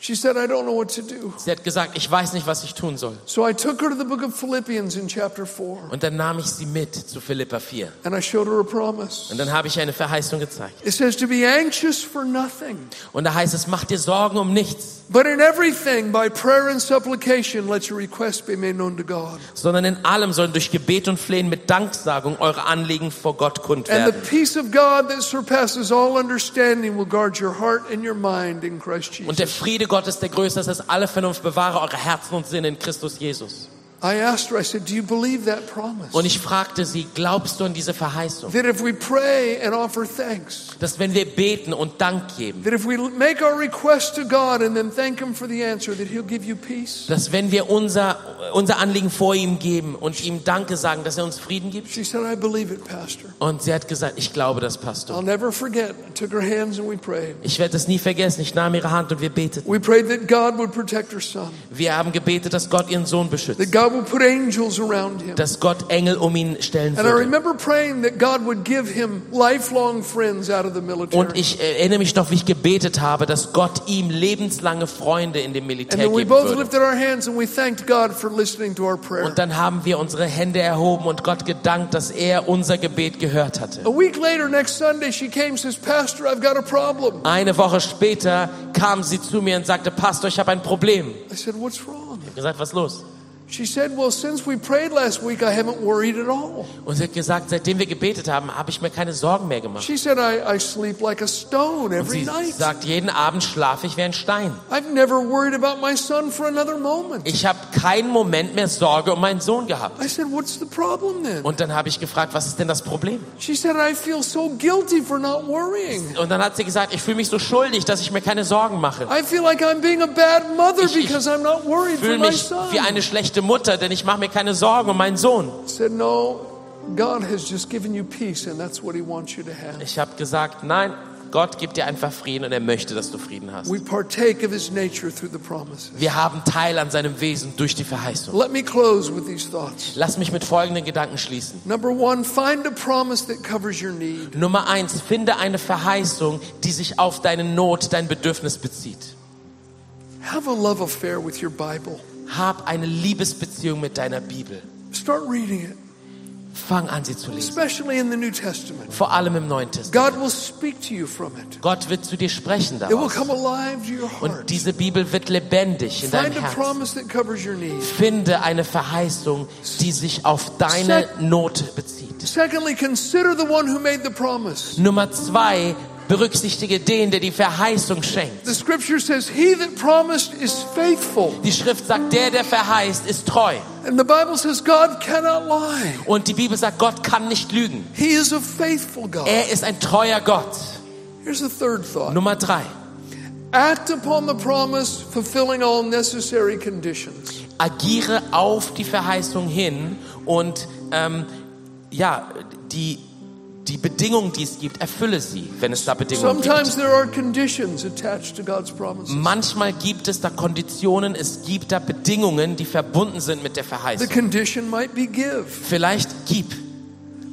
She said, I don't know what to do. Sie hat gesagt, ich weiß nicht, was ich tun soll. So I took her to the book of Philippians in chapter 4 Und dann nahm ich sie mit zu Philippa 4. and I showed her a promise. Und dann habe ich ihr eine Verheißung gezeigt. It says to be anxious for nothing, Und da heißt es, mach dir Sorgen um nichts, but in everything by prayer and supplication let your requests be made known to God. sondern in allem sollen durch Gebet und Flehen mit Danksagung eure Anliegen vor Gott kund And the werden. peace of God that surpasses all understanding will guard your heart and your mind in Christ Und der Jesus. Friede Gottes, der größer ist als alle Vernunft, bewahre eure Herzen und Sinne in Christus Jesus. Und ich fragte sie, glaubst du an diese Verheißung? That if we pray and offer thanks, Dass wenn wir beten und Dank geben, dass wenn wir unser, unser Anliegen vor ihm geben und ihm Danke sagen, dass er uns Frieden gibt? She said, I believe it, Pastor. Und sie hat gesagt, ich glaube das, Pastor. I'll never forget. I took her hands and we prayed. Ich werde es nie vergessen. Ich nahm ihre Hand und wir beteten. We prayed that God would protect her son, Wir haben gebetet, dass Gott ihren Sohn beschützt, God would put angels around him. dass Gott Engel um ihn stellen And I würde. remember praying that God would give him lifelong friends out of the Und military. ich erinnere mich noch, wie ich gebetet habe, dass Gott ihm lebenslange Freunde in dem And Militär geben both würde. lifted our hands and we thanked God for listening to our prayer. Und dann haben wir unsere Hände erhoben und Gott gedankt, dass er unser Gebet gehört hatte. A week later, next Sunday, she came and says, Pastor, I've got a problem. Eine Woche später kam sie zu mir und sagte, Pastor, ich habe ein Problem. I said, What's wrong? Ich habe gesagt, was ist los? She said, Well, since we prayed last week, I haven't worried at all. Und sie hat gesagt, seitdem wir gebetet haben, habe ich mir keine Sorgen mehr gemacht. She said, I, I sleep like a stone every Sie night. sagt, jeden Abend schlafe ich wie ein Stein. I've never worried about my son for another moment. Ich habe keinen Moment mehr Sorge um meinen Sohn gehabt. I said, What's the problem then? Und dann habe ich gefragt, was ist denn das Problem? She said, I feel so guilty for not worrying. Und dann hat sie gesagt, ich fühle mich so schuldig, dass ich mir keine Sorgen mache. I feel like I'm being a bad mother Ich- ich because I'm not worried Ich for fühle my mich son. wie eine schlechte Mutter, denn ich mache mir keine Sorgen um meinen Sohn. Ich habe gesagt, nein, Gott gibt dir einfach Frieden und er möchte, dass du Frieden hast. We partake of His nature through the promises. Wir haben Teil an seinem Wesen durch die Verheißung. Let me close with these thoughts. Lass mich mit folgenden Gedanken schließen. Number one, find a promise that covers your need. Nummer eins, finde eine Verheißung, die sich auf deine Not, dein Bedürfnis bezieht. Have a love affair with your Bible. Hab eine Liebesbeziehung mit deiner Bibel. Start reading it, Fang an, sie zu lesen. especially in the New Testament. Vor allem im Neuen Testament. God will speak to you from it. Gott wird zu dir sprechen It will daraus. come alive to your heart. Und diese Bibel wird lebendig in deinem Find a Herzen. promise that covers your need. Finde eine Verheißung, die sich auf deine Not bezieht. Secondly, consider the one who made the promise. Nummer zwei, berücksichtige den, der die Verheißung schenkt. The scripture says, He that promised is faithful. Die Schrift sagt, der, der verheißt, ist treu. And the Bible says, God cannot lie. Und die Bibel sagt, Gott kann nicht lügen. He is a faithful God. Er ist ein treuer Gott. Here's the third thought Nummer drei, act upon the promise, fulfilling all necessary conditions. agiere auf die Verheißung hin und ähm, ja, die, die Bedingungen, die es gibt, erfülle sie, wenn es da Bedingungen Sometimes gibt. there are conditions attached to God's promises. Manchmal gibt es da Konditionen, es gibt da Bedingungen, die verbunden sind mit der Verheißung. Vielleicht gib,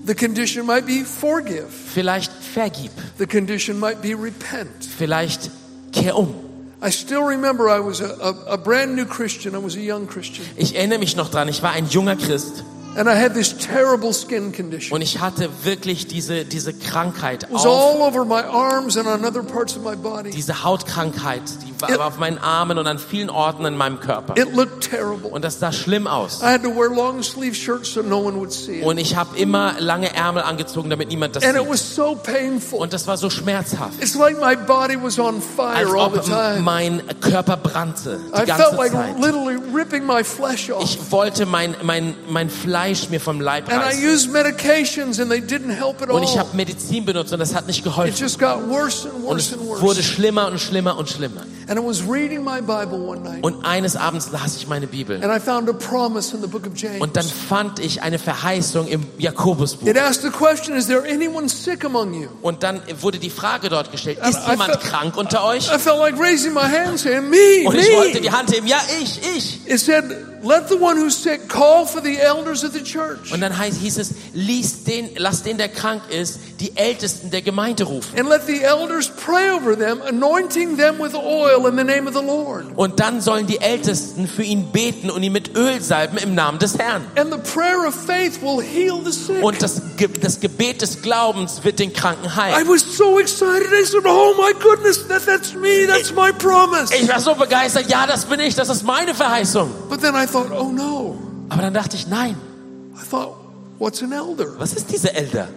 the condition might be forgive, vielleicht vergib, the condition might be repent. vielleicht kehr um. I still remember I was a, a, a brand new Christian, I was a young Christian. Ich erinnere mich noch dran, ich war ein junger Christ And I had this terrible skin condition. Und ich hatte wirklich diese, diese Krankheit It was auf, all over my arms and on other parts of my body. diese Hautkrankheit, die war It- auf meinen Armen und an vielen Orten in meinem Körper. It looked terrible. Und das sah schlimm aus. I had to wear long sleeve shirts so no one would see it. Und ich habe immer lange Ärmel angezogen, damit niemand das And it sieht. was so painful. Und das war so schmerzhaft. It's like my body was on Als fire all the ob time. mein Körper brannte, die I felt ganze like Zeit. literally ripping my flesh off. Ich wollte mein, mein, mein Fleisch mir vom Leib reißen. Und ich habe Medizin benutzt und das hat nicht geholfen. Und es wurde schlimmer und schlimmer und schlimmer. And I was reading my Bible one night Und eines Abends las ich meine Bibel. and I found a promise in the book of James. Und dann fand ich eine Verheißung im Jakobusbuch. It asked the question, is there anyone sick among you? Und dann wurde die Frage dort gestellt, ist jemand krank unter euch? I felt like raising my hand saying, me, Und ich wollte die. Hand heben, ja, ich, ich. It said, let the one who's sick call for the elders of the church Und dann heißt, hieß es, lies den, lass den, der krank ist, die Ältesten der Gemeinde rufen. and let the elders pray over them, anointing them with oil in the name of the Lord. Und dann sollen die Ältesten für ihn beten und ihn mit Öl salben im Namen des Herrn. And the prayer of faith will heal the sick. Und das, Ge das Gebet des Glaubens wird den Kranken I heilen. was so excited. I said, oh my goodness, that, that's me. That's my promise. Ich war so begeistert, ja, das bin ich, das ist meine Verheißung. But then I thought, oh no. Aber dann dachte ich, nein, I thought, what's an elder? was ist diese Elder?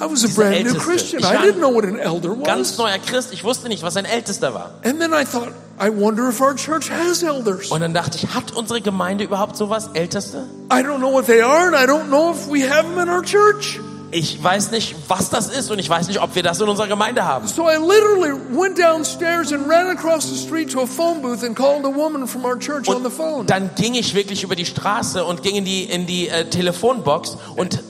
I was a brand new. Christian. Ich I didn't know what an elder Ganz was. neuer Christ, ich wusste nicht, was ein Ältester war. And then I thought, I wonder if our church has elders. Und dann dachte ich, hat unsere Gemeinde überhaupt sowas, Älteste? I don't know what they are, and I don't know if we have them in our church. Ich weiß nicht, was das ist und ich weiß nicht, ob wir das in unserer Gemeinde haben. So I literally went downstairs and ran across the street to a phone booth and called a woman from our church on the phone. Und dann ging ich wirklich über die Straße und ging in die, in die äh, Telefonbox und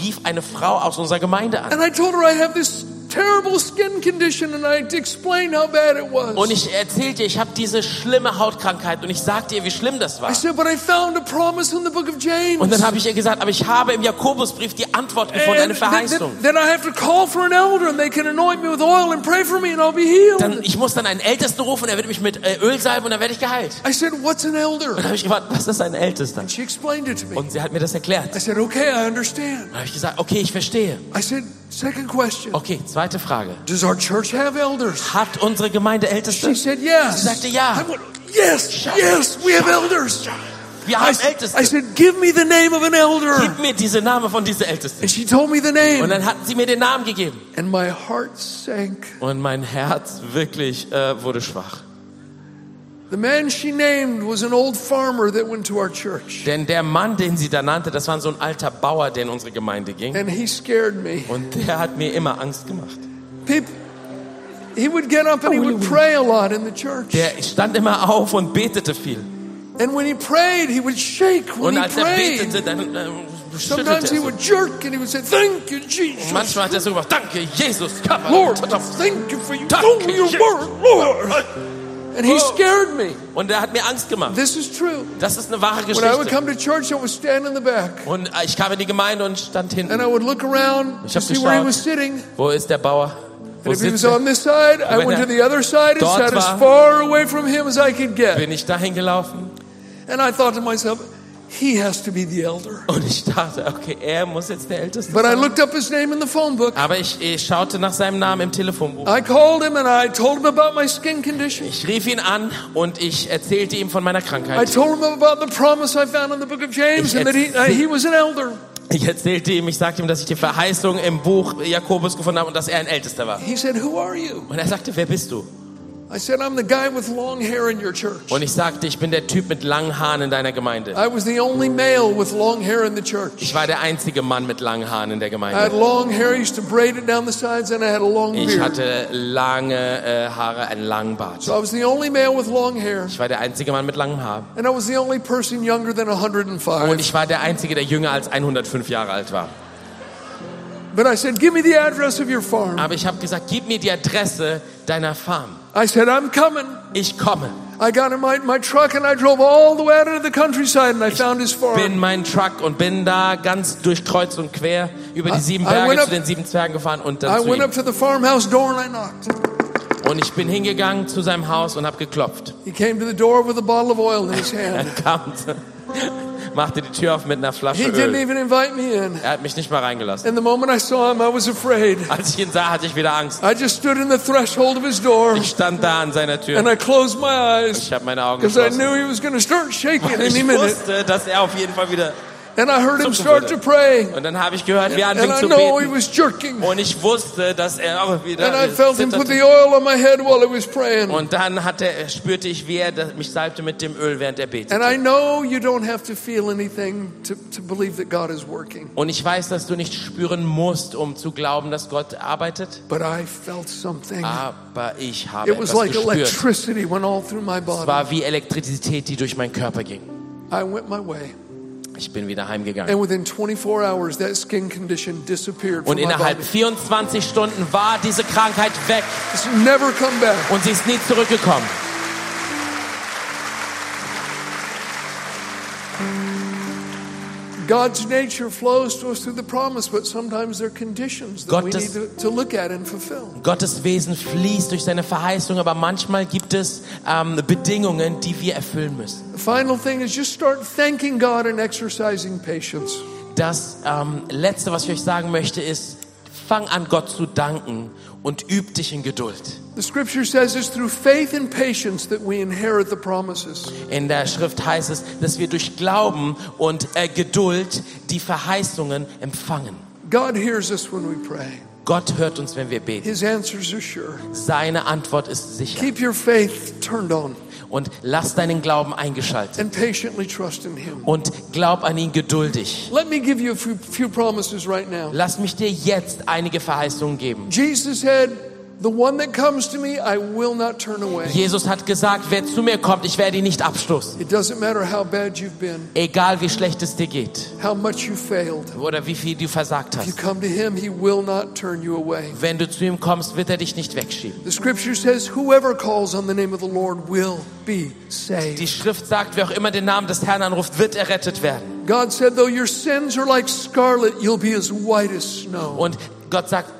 rief eine Frau aus unserer Gemeinde an. And I told her I have this terrible skin condition, and I explained how bad it was. Und ich erzählte ich habe diese schlimme Hautkrankheit und ich sagte ihr, wie schlimm das war. I said, but I found a promise in the book of James. Und dann habe ich ihr gesagt, aber ich habe im Jakobusbrief die Antwort gefunden, eine And then, Verheißung. then, then I have to call for an elder and they can anoint me with oil and pray for me and I'll be healed. Dann, ich muss dann einen Ältesten rufen, er wird mich mit äh, Öl salben und dann werde ich geheilt. I said, what's an elder? Dann habe ich gefragt, was ist ein Ältester? She explained it to me. Und sie hat mir das erklärt. I said, okay, I understand. Dann habe ich gesagt, okay, ich verstehe. I said, second question. Okay, zweite Frage. Does our church have elders? Hat unsere Gemeinde She Älteste? said, yes. Sie sagte ja. Went, yes, yes, we have elders. Wir haben s- I Älteste. said, give me the name of an elder. Gib mir diese Name von dieser Ältesten. And she told me the Und name. dann hat sie mir den Namen gegeben. And my heart sank. Und mein Herz wirklich äh, wurde schwach. The man she named was an old farmer that went to our church. Denn der Mann, den sie da nannte, das war so ein alter Bauer, der in unsere Gemeinde ging. And he scared me. Und der hat mir immer Angst gemacht. People, he would get up and he would pray a lot in the church. Der stand immer auf und betete viel. And when he prayed, he would shake when Und he als er betete, prayed. dann äh, Sometimes he er would jerk and he would say, Thank you, Jesus. Manchmal hat er so gemacht, danke Jesus. Lord, thank you for you Danke, your word, Lord. And he scared me. Und er hat mir Angst gemacht. This is true. Das ist eine wahre When I would come to church, I would stand in the back Und äh, ich kam in die Gemeinde und stand and I would look around Ich to see where he was sitting. Wo ist der Bauer? Wo And if he was er? on this side, I went er to the other side and sat as far away from him as I could get. Bin ich dahin gelaufen And I thought to myself, he has to be the elder. und ich dachte, okay, er muss jetzt der Älteste But I sein. looked up his name in the phone book. Aber ich, ich schaute nach seinem Namen im Telefonbuch. I called him and I told him about my skin condition. Ich rief ihn an und ich erzählte ihm von meiner I Krankheit. told him about the promise I found in the book of James Ich and that he, uh, he was an elder. Ich erzählte ihm, ich sagte ihm, dass ich die Verheißung im Buch Jakobus gefunden habe und dass er ein Ältester war. He said, Who are you? Und er sagte, wer bist du? I said, I'm the guy with long hair in your church. Und ich sagte, ich bin der Typ mit langen Haaren in deiner Gemeinde. I was the only male with long hair in the church. Ich war der einzige Mann mit langen Haaren in der I had Gemeinde. long hair, I used to braid it down the sides, and I had a long Ich hatte lange äh, Haare, einen langen Bart. So I was the only male with long hair, Ich war der einzige Mann mit langem Haar. and I was the only person younger than Und 105. ich war der einzige, der jünger als 105 Jahre alt war. But I said, Give me the address of your farm. Aber ich habe gesagt, gib mir die Adresse deiner Farm. I said, I'm coming. Ich komme. I got in my, my truck and I drove all the way out into the countryside and I found his farm. Bin mein Truck und bin da ganz durch kreuz und quer über die sieben Berge zu den sieben Zwergen gefahren und I zu went up to the farmhouse door and I knocked. Und ich bin hingegangen zu seinem Haus und habe geklopft. He came to the door with a bottle of oil in his Er hand. kam zu machte die Tür auf mit einer He Flasche didn't Öl. even invite me in. Er hat mich nicht mal reingelassen. And the moment I saw him, I was afraid. Als ich ihn sah, hatte ich wieder Angst. I just stood in the threshold of his door Ich stand da an seiner Tür. and I closed my eyes Ich habe meine Augen because I geschlossen. knew he was going to start shaking any ich minute. wusste, dass er auf jeden Fall wieder... And I heard him start to pray. Und dann habe ich gehört, wie er anfing zu beten. Und ich wusste, dass er auch wieder And I felt him put zitterte. the oil on my head while he was praying. Und dann hat er, spürte ich, wie er mich salbte mit dem Öl, während er betete. And I know you don't have to feel anything to, to believe that God is working. Und ich weiß, dass du nicht spüren musst, um zu glauben, dass Gott arbeitet. But I felt something. Aber ich habe It was etwas like gespürt. electricity went all through my Es body. war wie Elektrizität, die durch meinen Körper ging. I went my way. Ich bin wieder heimgegangen. And within 24 hours, that skin condition disappeared from Und innerhalb body. 24 Stunden war diese Krankheit weg und sie ist nie zurückgekommen. God's nature flows to us through the promise, but sometimes there are conditions that we Gottes- need to, to look at and fulfill. Gottes Wesen fließt durch seine Verheißung, aber manchmal gibt es ähm, Bedingungen, die wir erfüllen müssen. The final thing is just start thanking God and exercising patience. Das ähm, Letzte, was ich euch sagen möchte, ist, fang an, Gott zu danken und üb dich in Geduld. The scripture says it's through faith and patience that we inherit the promises. In der Schrift heißt es, dass wir durch Glauben und äh, Geduld die Verheißungen empfangen. God hears us when we pray. Gott hört uns, wenn wir beten. His answers are sure. Seine Antwort ist sicher. Keep your faith turned on Und lass deinen Glauben eingeschaltet. and patiently trust in Him. Und glaub an ihn geduldig. Let me give you a few, few promises right now. Lass mich dir jetzt einige Verheißungen geben. Jesus said, The one that comes to me, I will not turn away. Jesus hat gesagt, wer zu mir kommt, ich werde ihn nicht abstoßen. It doesn't matter how bad you've been, Egal wie schlecht es dir geht how much you failed. oder wie viel du versagt If you hast. come to Him, He will not turn you away. Wenn du zu ihm kommst, wird er dich nicht wegschieben. The scripture says, Whoever calls on the name of the Lord will be saved. Die Schrift sagt, wer auch immer den Namen des Herrn anruft, wird errettet werden. God said, Though your sins are like scarlet, you'll be as white as snow. Und Gott sagt,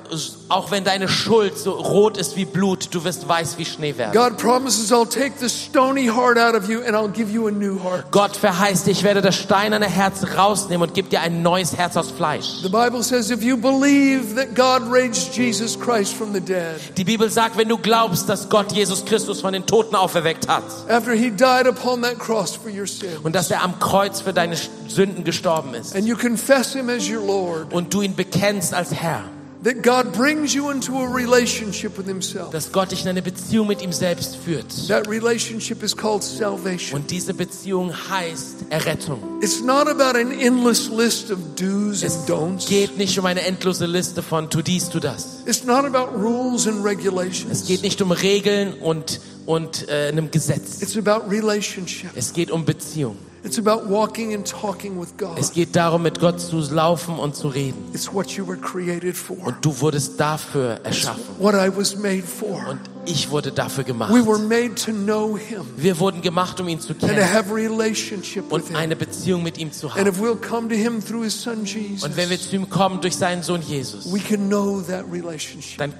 auch wenn deine Schuld so rot ist wie Blut, du wirst weiß wie Schnee werden. God promises, I'll take the stony heart out of you and I'll give you a new heart. Gott verheißt, ich werde das steinerne Herz rausnehmen und gebe dir ein neues Herz aus Fleisch. The Bible says, If you believe that God raised Jesus Christ from the dead, Die Bibel sagt, wenn du glaubst, dass Gott Jesus Christus von den Toten auferweckt hat after He died upon that cross for your sin, und dass er am Kreuz für deine Sünden gestorben ist and you confess Him as your Lord, und du ihn bekennst als Herr, that God brings you into a relationship with Himself. dass Gott dich in eine Beziehung mit ihm selbst führt. That relationship is called salvation. Und diese Beziehung heißt Errettung. It's not about an endless list of do's and don'ts. Geht nicht um eine endlose Liste von tu dies, tu das. It's not about rules and regulations. Es geht nicht um Regeln und, und äh, einem Gesetz. It's about relationship. Es geht um Beziehung. It's about walking and talking with God. Es geht darum, mit Gott zu laufen und zu reden. It's what you were created for, Und du wurdest dafür erschaffen. what I was made for. Und ich wurde dafür gemacht. We were made to know Him Wir wurden gemacht, um ihn zu kennen have a relationship with und Him. eine Beziehung mit ihm zu And haben. if we'll come to Him through His Son Jesus, Und wenn wir zu ihm kommen durch seinen Sohn Jesus, we can know that relationship. dann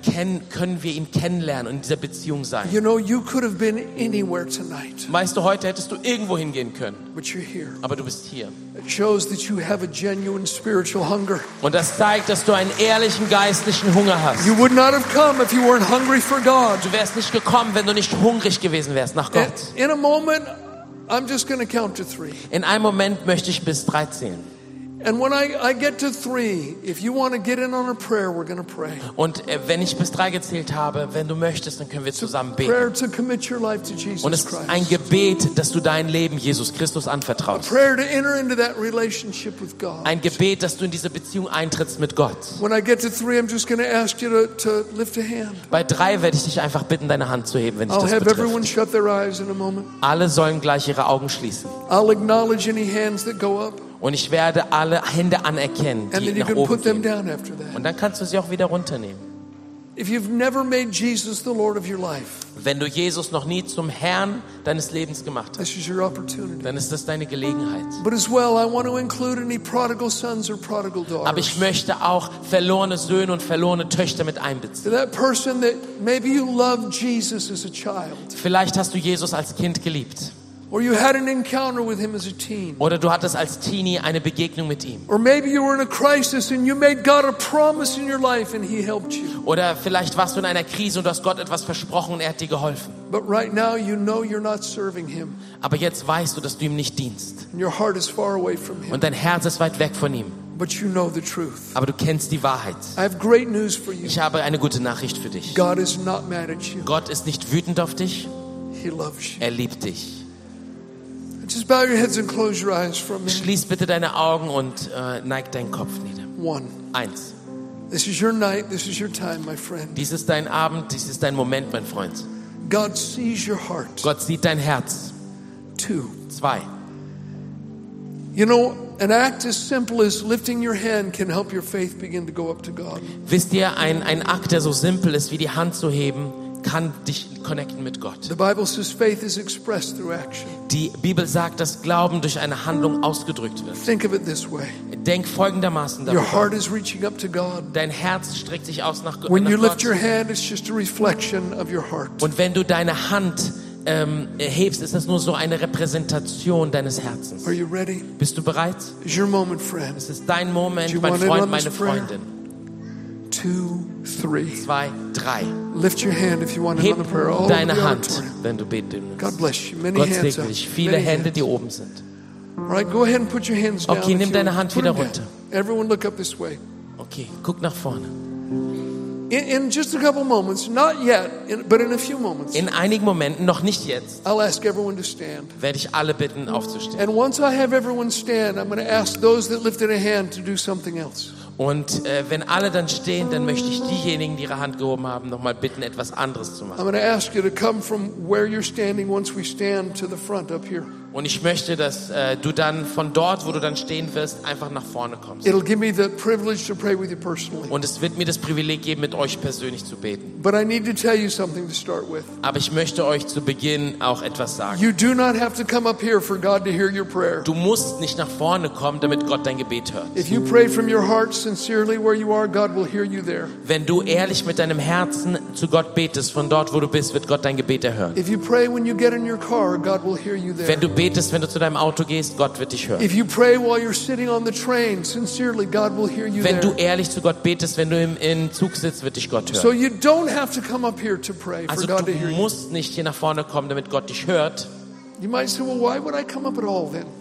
können wir ihn kennenlernen und in dieser Beziehung sein. You know, you could have been anywhere tonight, Weißt du, heute hättest du irgendwo hingehen können, but you're here. aber du bist hier. It shows that you have a genuine spiritual hunger. Und das zeigt, dass du einen ehrlichen geistlichen Hunger hast. You would not have come if you weren't hungry for God. Du wärst nicht gekommen, wenn du nicht hungrig gewesen wärst nach Gott. And in a moment, I'm just count to three. In einem Moment möchte ich bis drei zählen. And when I, I get to three, if you want to get in on a prayer, we're going to pray. Und wenn ich bis drei gezählt habe, wenn du möchtest, dann können wir zusammen beten. Prayer to commit your life to Und es ist ein. Gebet, dass du dein Leben Jesus Christus anvertraust. Prayer to enter into that relationship with God. Ein Gebet, dass du in diese Beziehung eintrittst mit Gott. When I get to three, I'm just going to ask you to, to lift a hand. Bei drei werde ich dich einfach bitten, deine Hand zu heben, wenn I'll das have everyone betrifft. shut their eyes in a moment. Alle sollen gleich ihre Augen schließen. I'll acknowledge any hands that go up, Und ich werde alle Hände anerkennen, die nach oben put them gehen. down after that. Und dann kannst du sie auch wieder runternehmen. Wenn du Jesus noch nie zum Herrn deines Lebens gemacht hast, dann ist das deine Gelegenheit. Aber ich möchte auch verlorene Söhne und verlorene Töchter mit einbeziehen. Vielleicht hast du Jesus als Kind geliebt. Or you had an encounter with him as a teen. Oder du hattest als Teenie eine Begegnung mit ihm. Or maybe you were in a crisis and you made God a promise in your life and he helped you. Oder vielleicht warst du in einer Krise und du hast Gott etwas versprochen und er hat dir geholfen. But right now you know you're not serving him Aber jetzt weißt du, dass du ihm nicht dienst. and your heart is far away from him. Und dein Herz ist weit weg von ihm. But you know the truth. Aber du kennst die Wahrheit. I have great news for you. Ich habe eine gute Nachricht für dich. God is not mad at you. Gott ist nicht wütend auf dich, He loves you. er liebt dich. Just bow your heads and close your eyes for a minute. Schließ bitte deine Augen und äh, neig deinen Kopf nieder. One. Eins. This is your night. This is your time, my friend. Dies ist dein Abend, dies ist dein Moment, mein Freund. God sees your heart. Gott sieht dein Herz. Two. Zwei. You know, an act as simple as lifting your hand can help your faith begin to go up to God. Wisst ihr, ein, ein Akt, der so simpel ist, wie die Hand zu heben, kann dich connecten mit Gott. The Bible says faith is expressed through action. Die Bibel sagt, dass Glauben durch eine Handlung ausgedrückt wird. Think of it this way Denk folgendermaßen your darüber. heart is reaching up to God. Dein Herz streckt sich aus nach, When you nach lift Gott. your hand, it's just a reflection of your heart. Und wenn du deine Hand ähm, hebst, ist das nur so eine Repräsentation deines Herzens. Are you ready? Bist du bereit? It's your moment, friend. Es ist dein Moment, mein Freund, meine? Freundin. Two, three. Zwei, drei. Lift your hand if you want Heb another prayer. All deine Hand, wenn du beten willst. God bless you. Many Gott hands segne dich. Viele Many Hände, hands. die oben sind. Right, go ahead and put your hands down. Okay, nimm deine. Hand wieder runter. Everyone look up this way. Okay, guck nach vorne. In, in just a couple moments, not yet, in, but in a few moments, In einigen Momenten, noch nicht jetzt, I'll ask everyone to stand. werde ich alle bitten, aufzustehen. And once I have everyone stand, I'm going to ask those that lifted a hand to do something else. Und äh, wenn alle dann stehen, dann möchte ich diejenigen, die ihre Hand gehoben haben, nochmal bitten, etwas anderes zu machen. I'm going to ask you to come from where you're standing once we stand to the front up here. Und ich möchte, dass äh, du dann von dort, wo du dann stehen wirst, einfach nach vorne kommst. It'll give me the privilege to pray with you personally. Und es wird mir das Privileg geben, mit euch persönlich zu beten. But I need to tell you something to start with. Aber ich möchte euch zu Beginn auch etwas sagen. You do not have to come up here for God to hear your prayer. Du musst nicht nach vorne kommen, damit Gott dein Gebet hört. If you pray from your heart sincerely where you are, God will hear you there. Wenn du ehrlich mit deinem Herzen zu Gott betest, von dort, wo du bist, wird Gott dein Gebet erhören. If you pray when you get in your car, God will hear you there. Wenn du betest, wenn du zu deinem Auto gehst, Gott wird dich hören. Train, Wenn du ehrlich zu Gott betest, wenn du im, im Zug sitzt, wird dich Gott hören. Also du musst nicht hier nach vorne kommen, damit Gott dich hört. Say, well, all?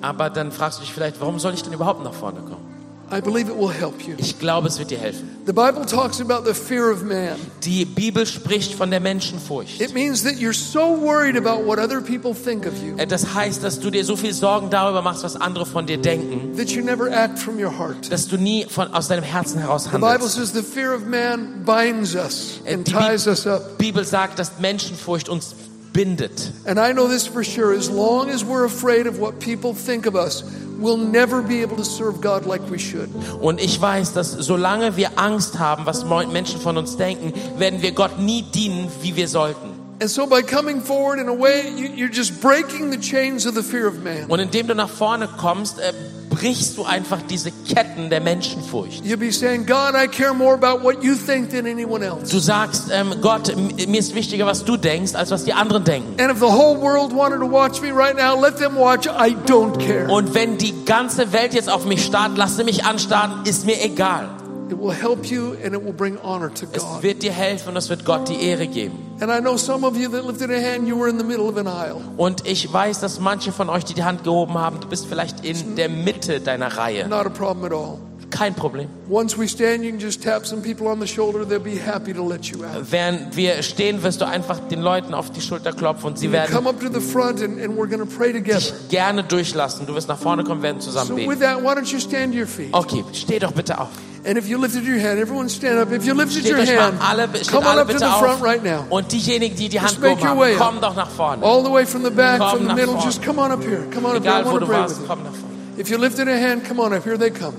Aber dann fragst du dich vielleicht, warum soll ich denn überhaupt nach vorne kommen? I believe it will help you. Ich glaube, es wird dir helfen. The Bible talks about the fear of man. Die Bibel spricht von der Menschenfurcht. It means that you're so worried about what other people think of you Äh, Das heißt, dass du dir so viel Sorgen darüber machst, was andere von dir denken, that you never act from your heart. dass du nie von, aus deinem Herzen heraus The Bible handelst. says the fear of man binds us Äh, and die ties us up. Bi- Bibel sagt, dass Menschenfurcht uns bindet. And I know this for sure. As long as we're afraid of what people think of us, we'll never be able to serve God like we should. Und ich weiß, dass solange wir Angst haben, was Menschen von uns denken, werden wir Gott nie dienen, wie wir sollten. And so by coming forward in a way, you, you're just breaking the chains of the fear of man. Und indem du nach vorne kommst, äh, brichst du einfach diese Ketten der Menschenfurcht. You'll be saying, God, I care more about what you think than anyone else. Du sagst, ähm, Gott, mir ist wichtiger, was du denkst, als was die anderen denken. And if the whole world wanted to watch me right now, let them watch. I don't care. Und wenn die ganze Welt jetzt auf mich starrt, lass sie mich anstarren, ist mir egal. It will help you and it will bring honor to Es wird dir helfen und es wird Gott die Ehre geben. And I know some of you that lifted a hand, you were in the middle of an aisle. Und ich weiß, dass manche von euch, die die Hand gehoben haben, du bist vielleicht in der Mitte deiner Reihe. Not a problem at all. Kein Problem. Once we stand, you can just tap some people on the shoulder. They'll be happy to let you out. Während wir stehen, wirst du einfach den Leuten auf die Schulter klopfen und sie werden Come up to the front and, and we're going to pray together. dich gerne durchlassen. Du wirst nach vorne kommen, werden zusammen So with beten. that, why don't you stand to your feet? Okay, steh doch bitte auf. And if you lifted your hand, everyone stand up. If you lifted Steht your euch mal hand, alle, steht come on alle up to bitte the auf. front right now. Und diejenigen, die die Hand Just make your way up. kommen doch nach vorne. All the way from the back, Komm from the nach middle, vorne. just come on up here. Come on up here. I Egal wo want to du pray warst, with you. komm nach vorne. If you lifted a hand, come on up. Here they come.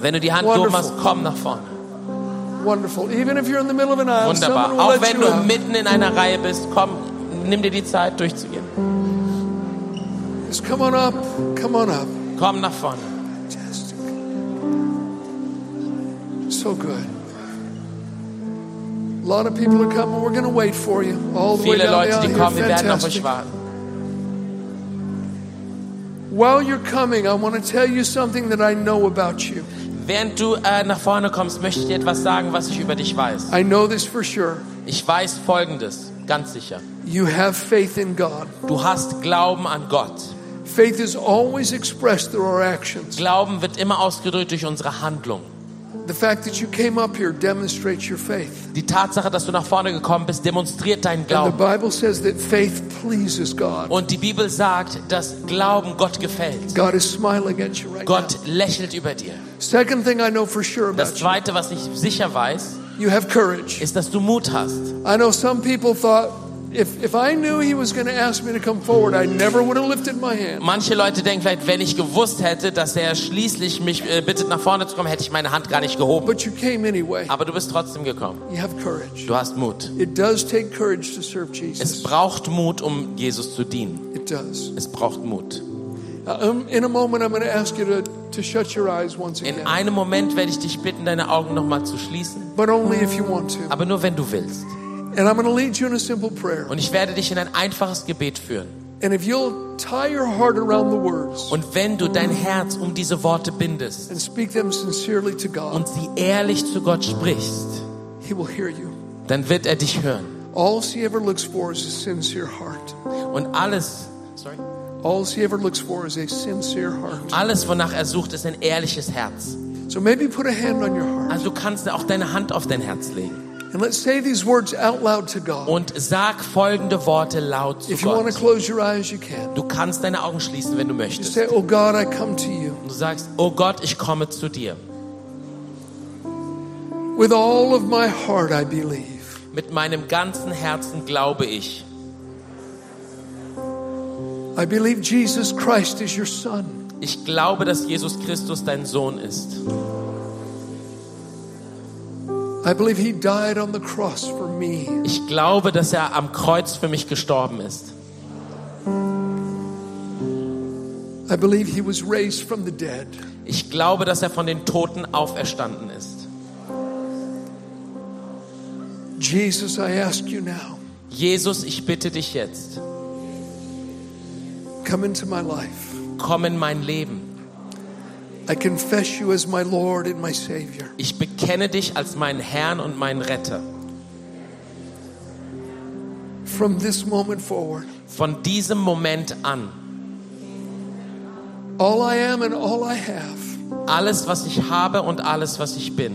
Wenn du die Hand Wonderful. hast, komm nach vorne. Wonderful. Even if you're in the middle of an aisle, Wunderbar. will Auch wenn du out. mitten in einer Reihe bist, komm, nimm dir die Zeit durchzugehen. Just come on up. Come on up. Komm nach vorne. Fantastic. So good. A lot of people are coming. We're going to wait for you all the way Viele down the Leute, die kommen, wir werden auf euch warten. While you're coming, I want to tell you something that I know about you. Während du äh, nach vorne kommst, möchte ich dir etwas sagen, was ich über dich weiß. I know this for sure. Ich weiß Folgendes, ganz sicher. You have faith in God. Du hast Glauben an Gott. Faith is always expressed through our actions. Glauben wird immer ausgedrückt durch unsere Handlung. The fact that you came up here demonstrates your faith. Die Tatsache, dass du nach vorne gekommen bist, demonstriert deinen And the Bible says that faith pleases God. Und die Bibel sagt, dass Glauben Gott gefällt. God is smiling at you right now. Gott lächelt über dir. Second thing I know for sure Das about you, Zweite, was ich sicher weiß, you have courage. ist, dass du Mut hast. I know some people thought if, if I knew he was going to ask me to come forward, I never would have lifted my hand. Manche Leute denken vielleicht, wenn ich gewusst hätte, dass er schließlich mich äh, bittet, nach vorne zu kommen, hätte ich meine Hand gar nicht gehoben. But you came anyway. Aber du bist trotzdem gekommen. You have courage. Du hast Mut. It does take courage to serve Es Jesus. braucht Mut, um Jesus zu dienen. It does. Es braucht Mut. In a moment, I'm going to ask you to, to shut your eyes once In again. einem Moment werde ich dich bitten, deine Augen nochmal zu schließen. But only if you want to. Aber nur wenn du willst. And I'm going to lead you in a simple prayer. Und ich werde dich in ein einfaches Gebet führen. And if you'll tie your heart around the words Und wenn du dein Herz um diese Worte bindest and speak them sincerely to God, und sie ehrlich zu Gott sprichst, He will hear you. dann wird er dich hören. All He ever looks for is a sincere heart. Und alles, sorry, All He ever looks for is a sincere heart. alles, wonach er sucht, ist ein ehrliches Herz. So maybe put a hand on your heart Also du kannst auch deine Hand auf dein Herz legen and let's say these words out loud to God. und sag folgende Worte laut zu If you want to Gott. close your eyes, you can. Du kannst deine Augen schließen, wenn du möchtest. Oh du sagst, oh Gott, ich komme zu dir. Mit meinem ganzen Herzen glaube ich. Ich glaube, dass Jesus Christus dein Sohn ist. Ich glaube, dass er am Kreuz für mich gestorben ist. Ich glaube, dass er von den Toten auferstanden ist. Jesus, I ask you now, Jesus, ich bitte dich jetzt, come into my life. komm in mein Leben. I confess you as my Lord and my Savior. Ich bekenne dich als meinen Herrn und meinen Retter. From this moment forward, Von diesem Moment an, all I am and all I have alles, was ich habe und alles, was ich bin,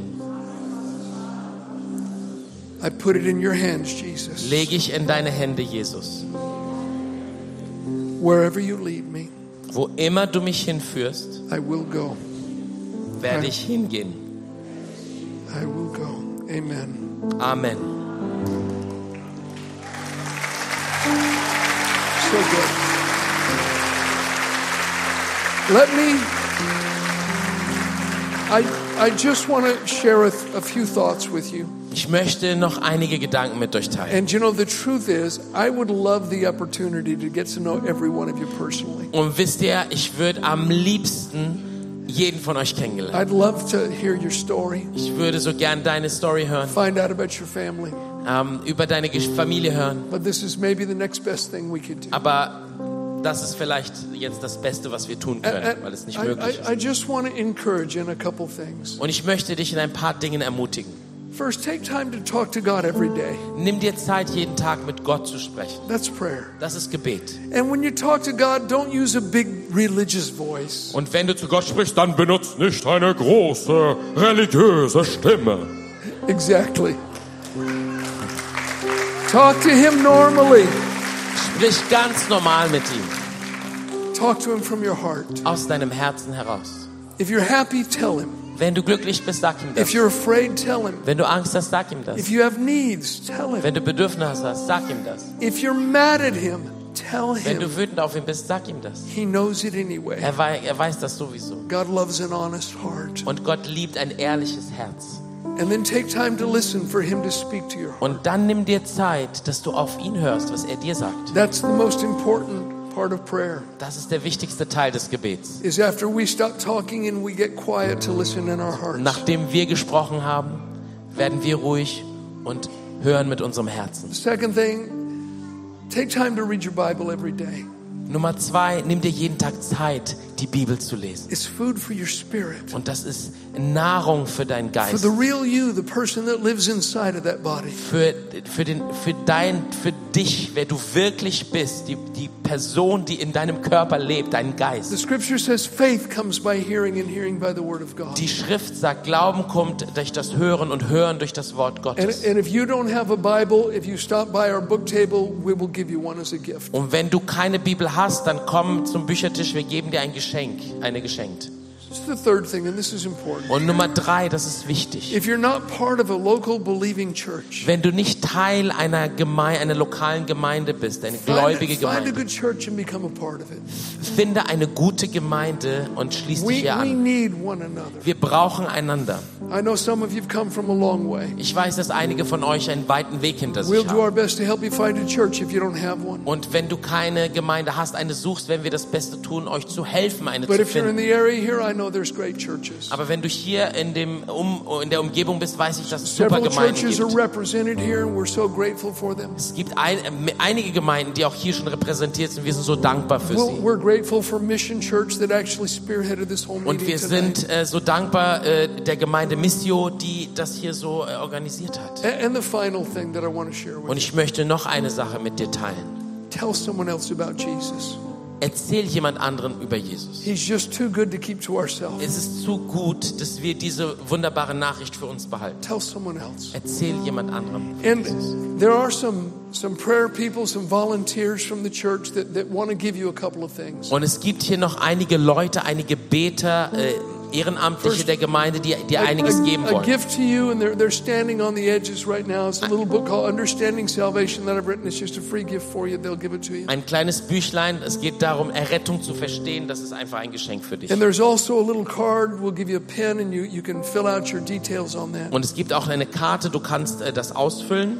I put it in your hands, Jesus. lege ich in deine Hände, Jesus. Wherever you lead me, Wo immer du mich hinführst, I will go. werde ich hingehen. I will go. Amen. Amen. So good. Let me. I, I just want to share a, a few thoughts with you. Ich möchte noch einige Gedanken mit euch teilen. And you know, the truth is, I would love the opportunity to get to know every one of you personally. Und wisst ihr, ich würde am liebsten jeden von euch kennengelernt. I'd love to hear your story, Ich würde so gern deine Story hören, find out about your family. ähm, über deine Familie hören. But this is maybe the next best thing we could do. Aber das ist vielleicht jetzt das Beste, was wir tun können, and weil es nicht I, möglich I, I ist. just want to encourage in a couple things. Und ich möchte dich in ein paar Dingen ermutigen. First, take time to talk to God every day. Nimm dir Zeit, jeden Tag mit Gott zu sprechen. That's prayer. Das ist Gebet. And when you talk to God, don't use a big religious voice. Und wenn du zu Gott sprichst, dann benutzt nicht eine große religiöse Stimme. Exactly. Talk to Him normally. sprich ganz normal mit ihm, Talk to Him from your heart. aus deinem Herzen heraus. If you're happy, tell Him. Wenn du glücklich bist, sag ihm If you're afraid, tell Him. Wenn du Angst hast, sag ihm das. If you have needs, tell Him. Wenn du Bedürfnisse hast, sag ihm das. If you're mad at Him, tell Wenn du Him. wütend auf ihn bist, sag ihm das. He knows it anyway. Er, wei er weiß das sowieso. God loves an honest heart. Und Gott liebt ein ehrliches Herz. And then take time to listen for Him to speak to your heart. Und dann nimm dir Zeit, dass du auf ihn hörst, was er dir sagt. That's the most important part of prayer. Das ist der wichtigste Teil des Gebets. Is after we stop talking and we get quiet to listen in our hearts. Nachdem wir gesprochen haben, werden wir ruhig und hören mit unserem Herzen. Second thing, take time to read your Bible every day. Nummer zwei, nimm dir jeden Tag Zeit, die Bibel zu lesen. It's food for your spirit. Und das ist Nahrung für deinen For Geist. the real you, the person that lives inside of that body. Für, für, den, für, dein, für dich, wer du wirklich bist, die, die Person, die in deinem Körper lebt, dein The Geist. scripture says faith comes by hearing and hearing by the word of God. Die Schrift sagt, Glauben kommt durch das Hören und Hören durch das Wort And, Gottes. and if you don't have a Bible, if you stop by our book table, we will give you one as a gift. Und wenn du keine Bibel hast, dann komm zum Büchertisch, wir geben dir ein Geschenk, eine geschenkt. This is the third thing, and this is important. Und Nummer drei, das ist wichtig. If you're not part of a local believing church, Wenn du nicht Teil einer Gemeinde, einer lokalen Gemeinde bist, eine gläubige find, find a Gemeinde, good church and become a part of it. finde eine gute Gemeinde und schließ dich We, hier an. need one another. Wir brauchen einander. I know some of you've come from a long way. Ich weiß, dass einige von euch einen weiten Weg hinter We'll sich do our haben. best to help you find a church if you don't have one. Und wenn du keine Gemeinde hast, eine suchst, werden wir das Beste tun, euch zu helfen, eine zu finden. Aber wenn du hier in, dem, um, in der Umgebung bist, weiß ich, dass es super Several Gemeinden churches are gibt. represented here, and we're so grateful for them. Es gibt ein, einige Gemeinden, die auch hier schon repräsentiert sind. Wir sind so dankbar für sie. we're grateful for Mission Church that actually spearheaded this whole Und wir sind äh, so dankbar äh, der Gemeinde Missio, die das hier so äh, organisiert hat. A- And the final thing that I want to share with Und ich möchte noch eine Sache mit dir teilen. tell someone else about Jesus. Erzähl jemand anderen über Jesus. He's just too good to keep to ourselves. Es ist zu gut, dass wir diese wunderbare Nachricht für uns behalten. Tell someone else. Erzähl jemand anderem. And there are some some prayer people, some volunteers from the church that, that want to give you a couple of things. Und es gibt hier noch einige Leute, einige Beter, äh, Ehrenamtliche der Gemeinde, die dir einiges geben wollen. Ein kleines Büchlein, es geht darum, Errettung zu verstehen. Das ist einfach ein Geschenk für dich. Also. Und es gibt auch eine Karte, du kannst äh, das ausfüllen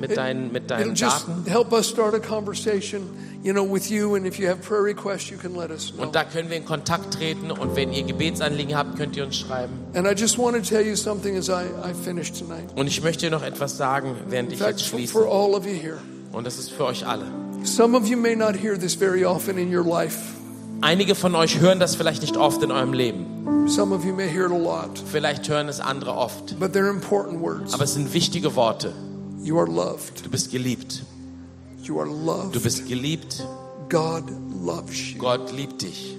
mit deinen, mit deinen Daten. help us start a conversation, you know, with you. And if you have prayer requests, you can let us know. Und da können wir in Kontakt treten und wenn ihr Gebetsanliegen habt, könnt ihr uns schreiben. And I just want to tell you something as I, I finish tonight. Und ich möchte noch etwas sagen, während ich jetzt schließe. Und das ist für euch alle. some of you may not hear this very often in your life. Einige von euch hören das vielleicht nicht oft in eurem Leben. Some of you may hear it a lot, Vielleicht hören es andere oft. but they're important words. Aber es sind wichtige Worte. You are loved. Du bist geliebt. You are Du loved. bist geliebt. God loves you. Gott liebt dich.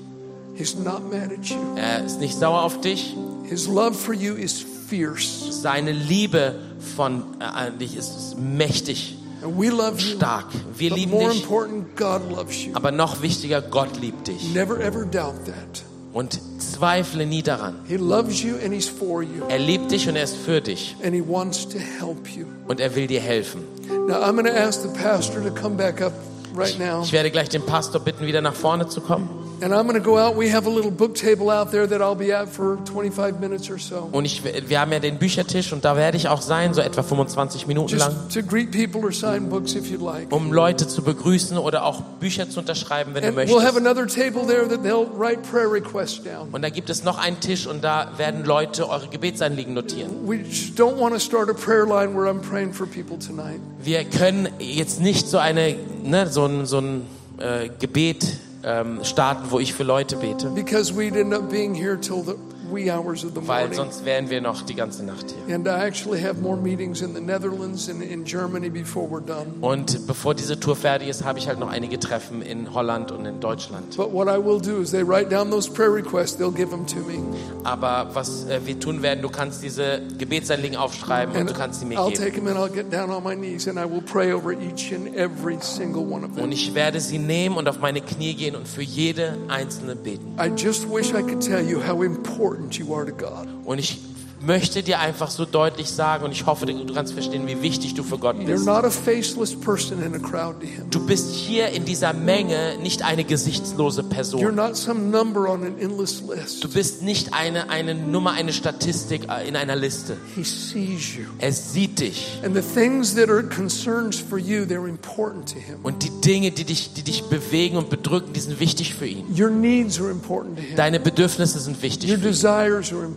He's not mad at you. Er ist nicht sauer auf dich. His love for you is fierce. Seine Liebe von, äh, dich ist mächtig, And we love you. stark. Wir But lieben more dich. important, God loves you. Aber noch wichtiger, Gott liebt dich. Never ever doubt that. Und zweifle nie daran. He loves you and He's for you. Er liebt dich und er ist für dich. And He wants to help you. Und er will dir helfen. Now, I'm going to ask the pastor to come back up right now. Ich werde gleich den Pastor bitten, wieder nach vorne zu kommen. And I'm going to go out. We have a little book table out there that I'll be at for 25 minutes or so. Und ich, wir haben ja den Büchertisch und da werde ich auch sein, so etwa 25 Minuten lang, Just to greet people or sign books if you'd like. um Leute zu begrüßen oder auch Bücher zu unterschreiben, wenn du And we'll have möchtest. another table there that they'll write prayer requests down. Und da gibt es noch einen Tisch und da werden Leute eure Gebetsanliegen notieren. We don't want to start a prayer line where I'm praying for people tonight. Wir können jetzt nicht so eine, ne, so ein, so ein äh, Gebet ähm, starten, wo ich für Leute bete, Because we'd end up being here till the wee hours of the weil morning. sonst wären wir noch die ganze Nacht hier. And I actually have more meetings in the Netherlands and in Germany before we're done. Und bevor diese Tour fertig ist, habe ich halt noch einige Treffen in Holland und in Deutschland. But what I will do is they write down those prayer requests, they'll give them to me. Aber was äh, wir tun werden, du kannst diese Gebetsanliegen aufschreiben und du kannst sie mir I'll geben. take them and I'll get down on my knees and I will pray over each and every single one of Und them. ich werde sie nehmen und auf meine Knie gehen und für jede einzelne beten. I just wish I could tell you how important you are to God. Und ich möchte dir einfach so deutlich sagen und ich hoffe, du kannst verstehen, wie wichtig du für Gott bist. not a faceless person in a crowd to Him. Du bist hier in dieser Menge nicht eine gesichtslose Person. not some number on an endless list. Du bist nicht eine, eine Nummer, eine Statistik äh, in einer Liste. He sees you. Er sieht dich. And the things that are concerns for you, they're important to Him. Und die Dinge, die dich, die dich bewegen und bedrücken, die sind wichtig für ihn. Your needs are important to Him. Deine Bedürfnisse sind wichtig.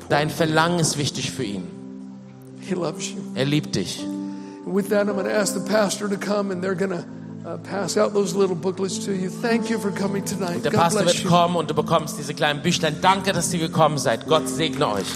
Dein Verlangen ist wichtig für ihn. He loves you. Er liebt dich. With that, I'm going to ask the pastor to come and they're going to uh, pass out those little booklets to you. Thank you for coming tonight. Und der God Pastor wird you. kommen und du bekommst diese kleinen Büchlein. Danke, dass ihr gekommen seid. Gott segne euch.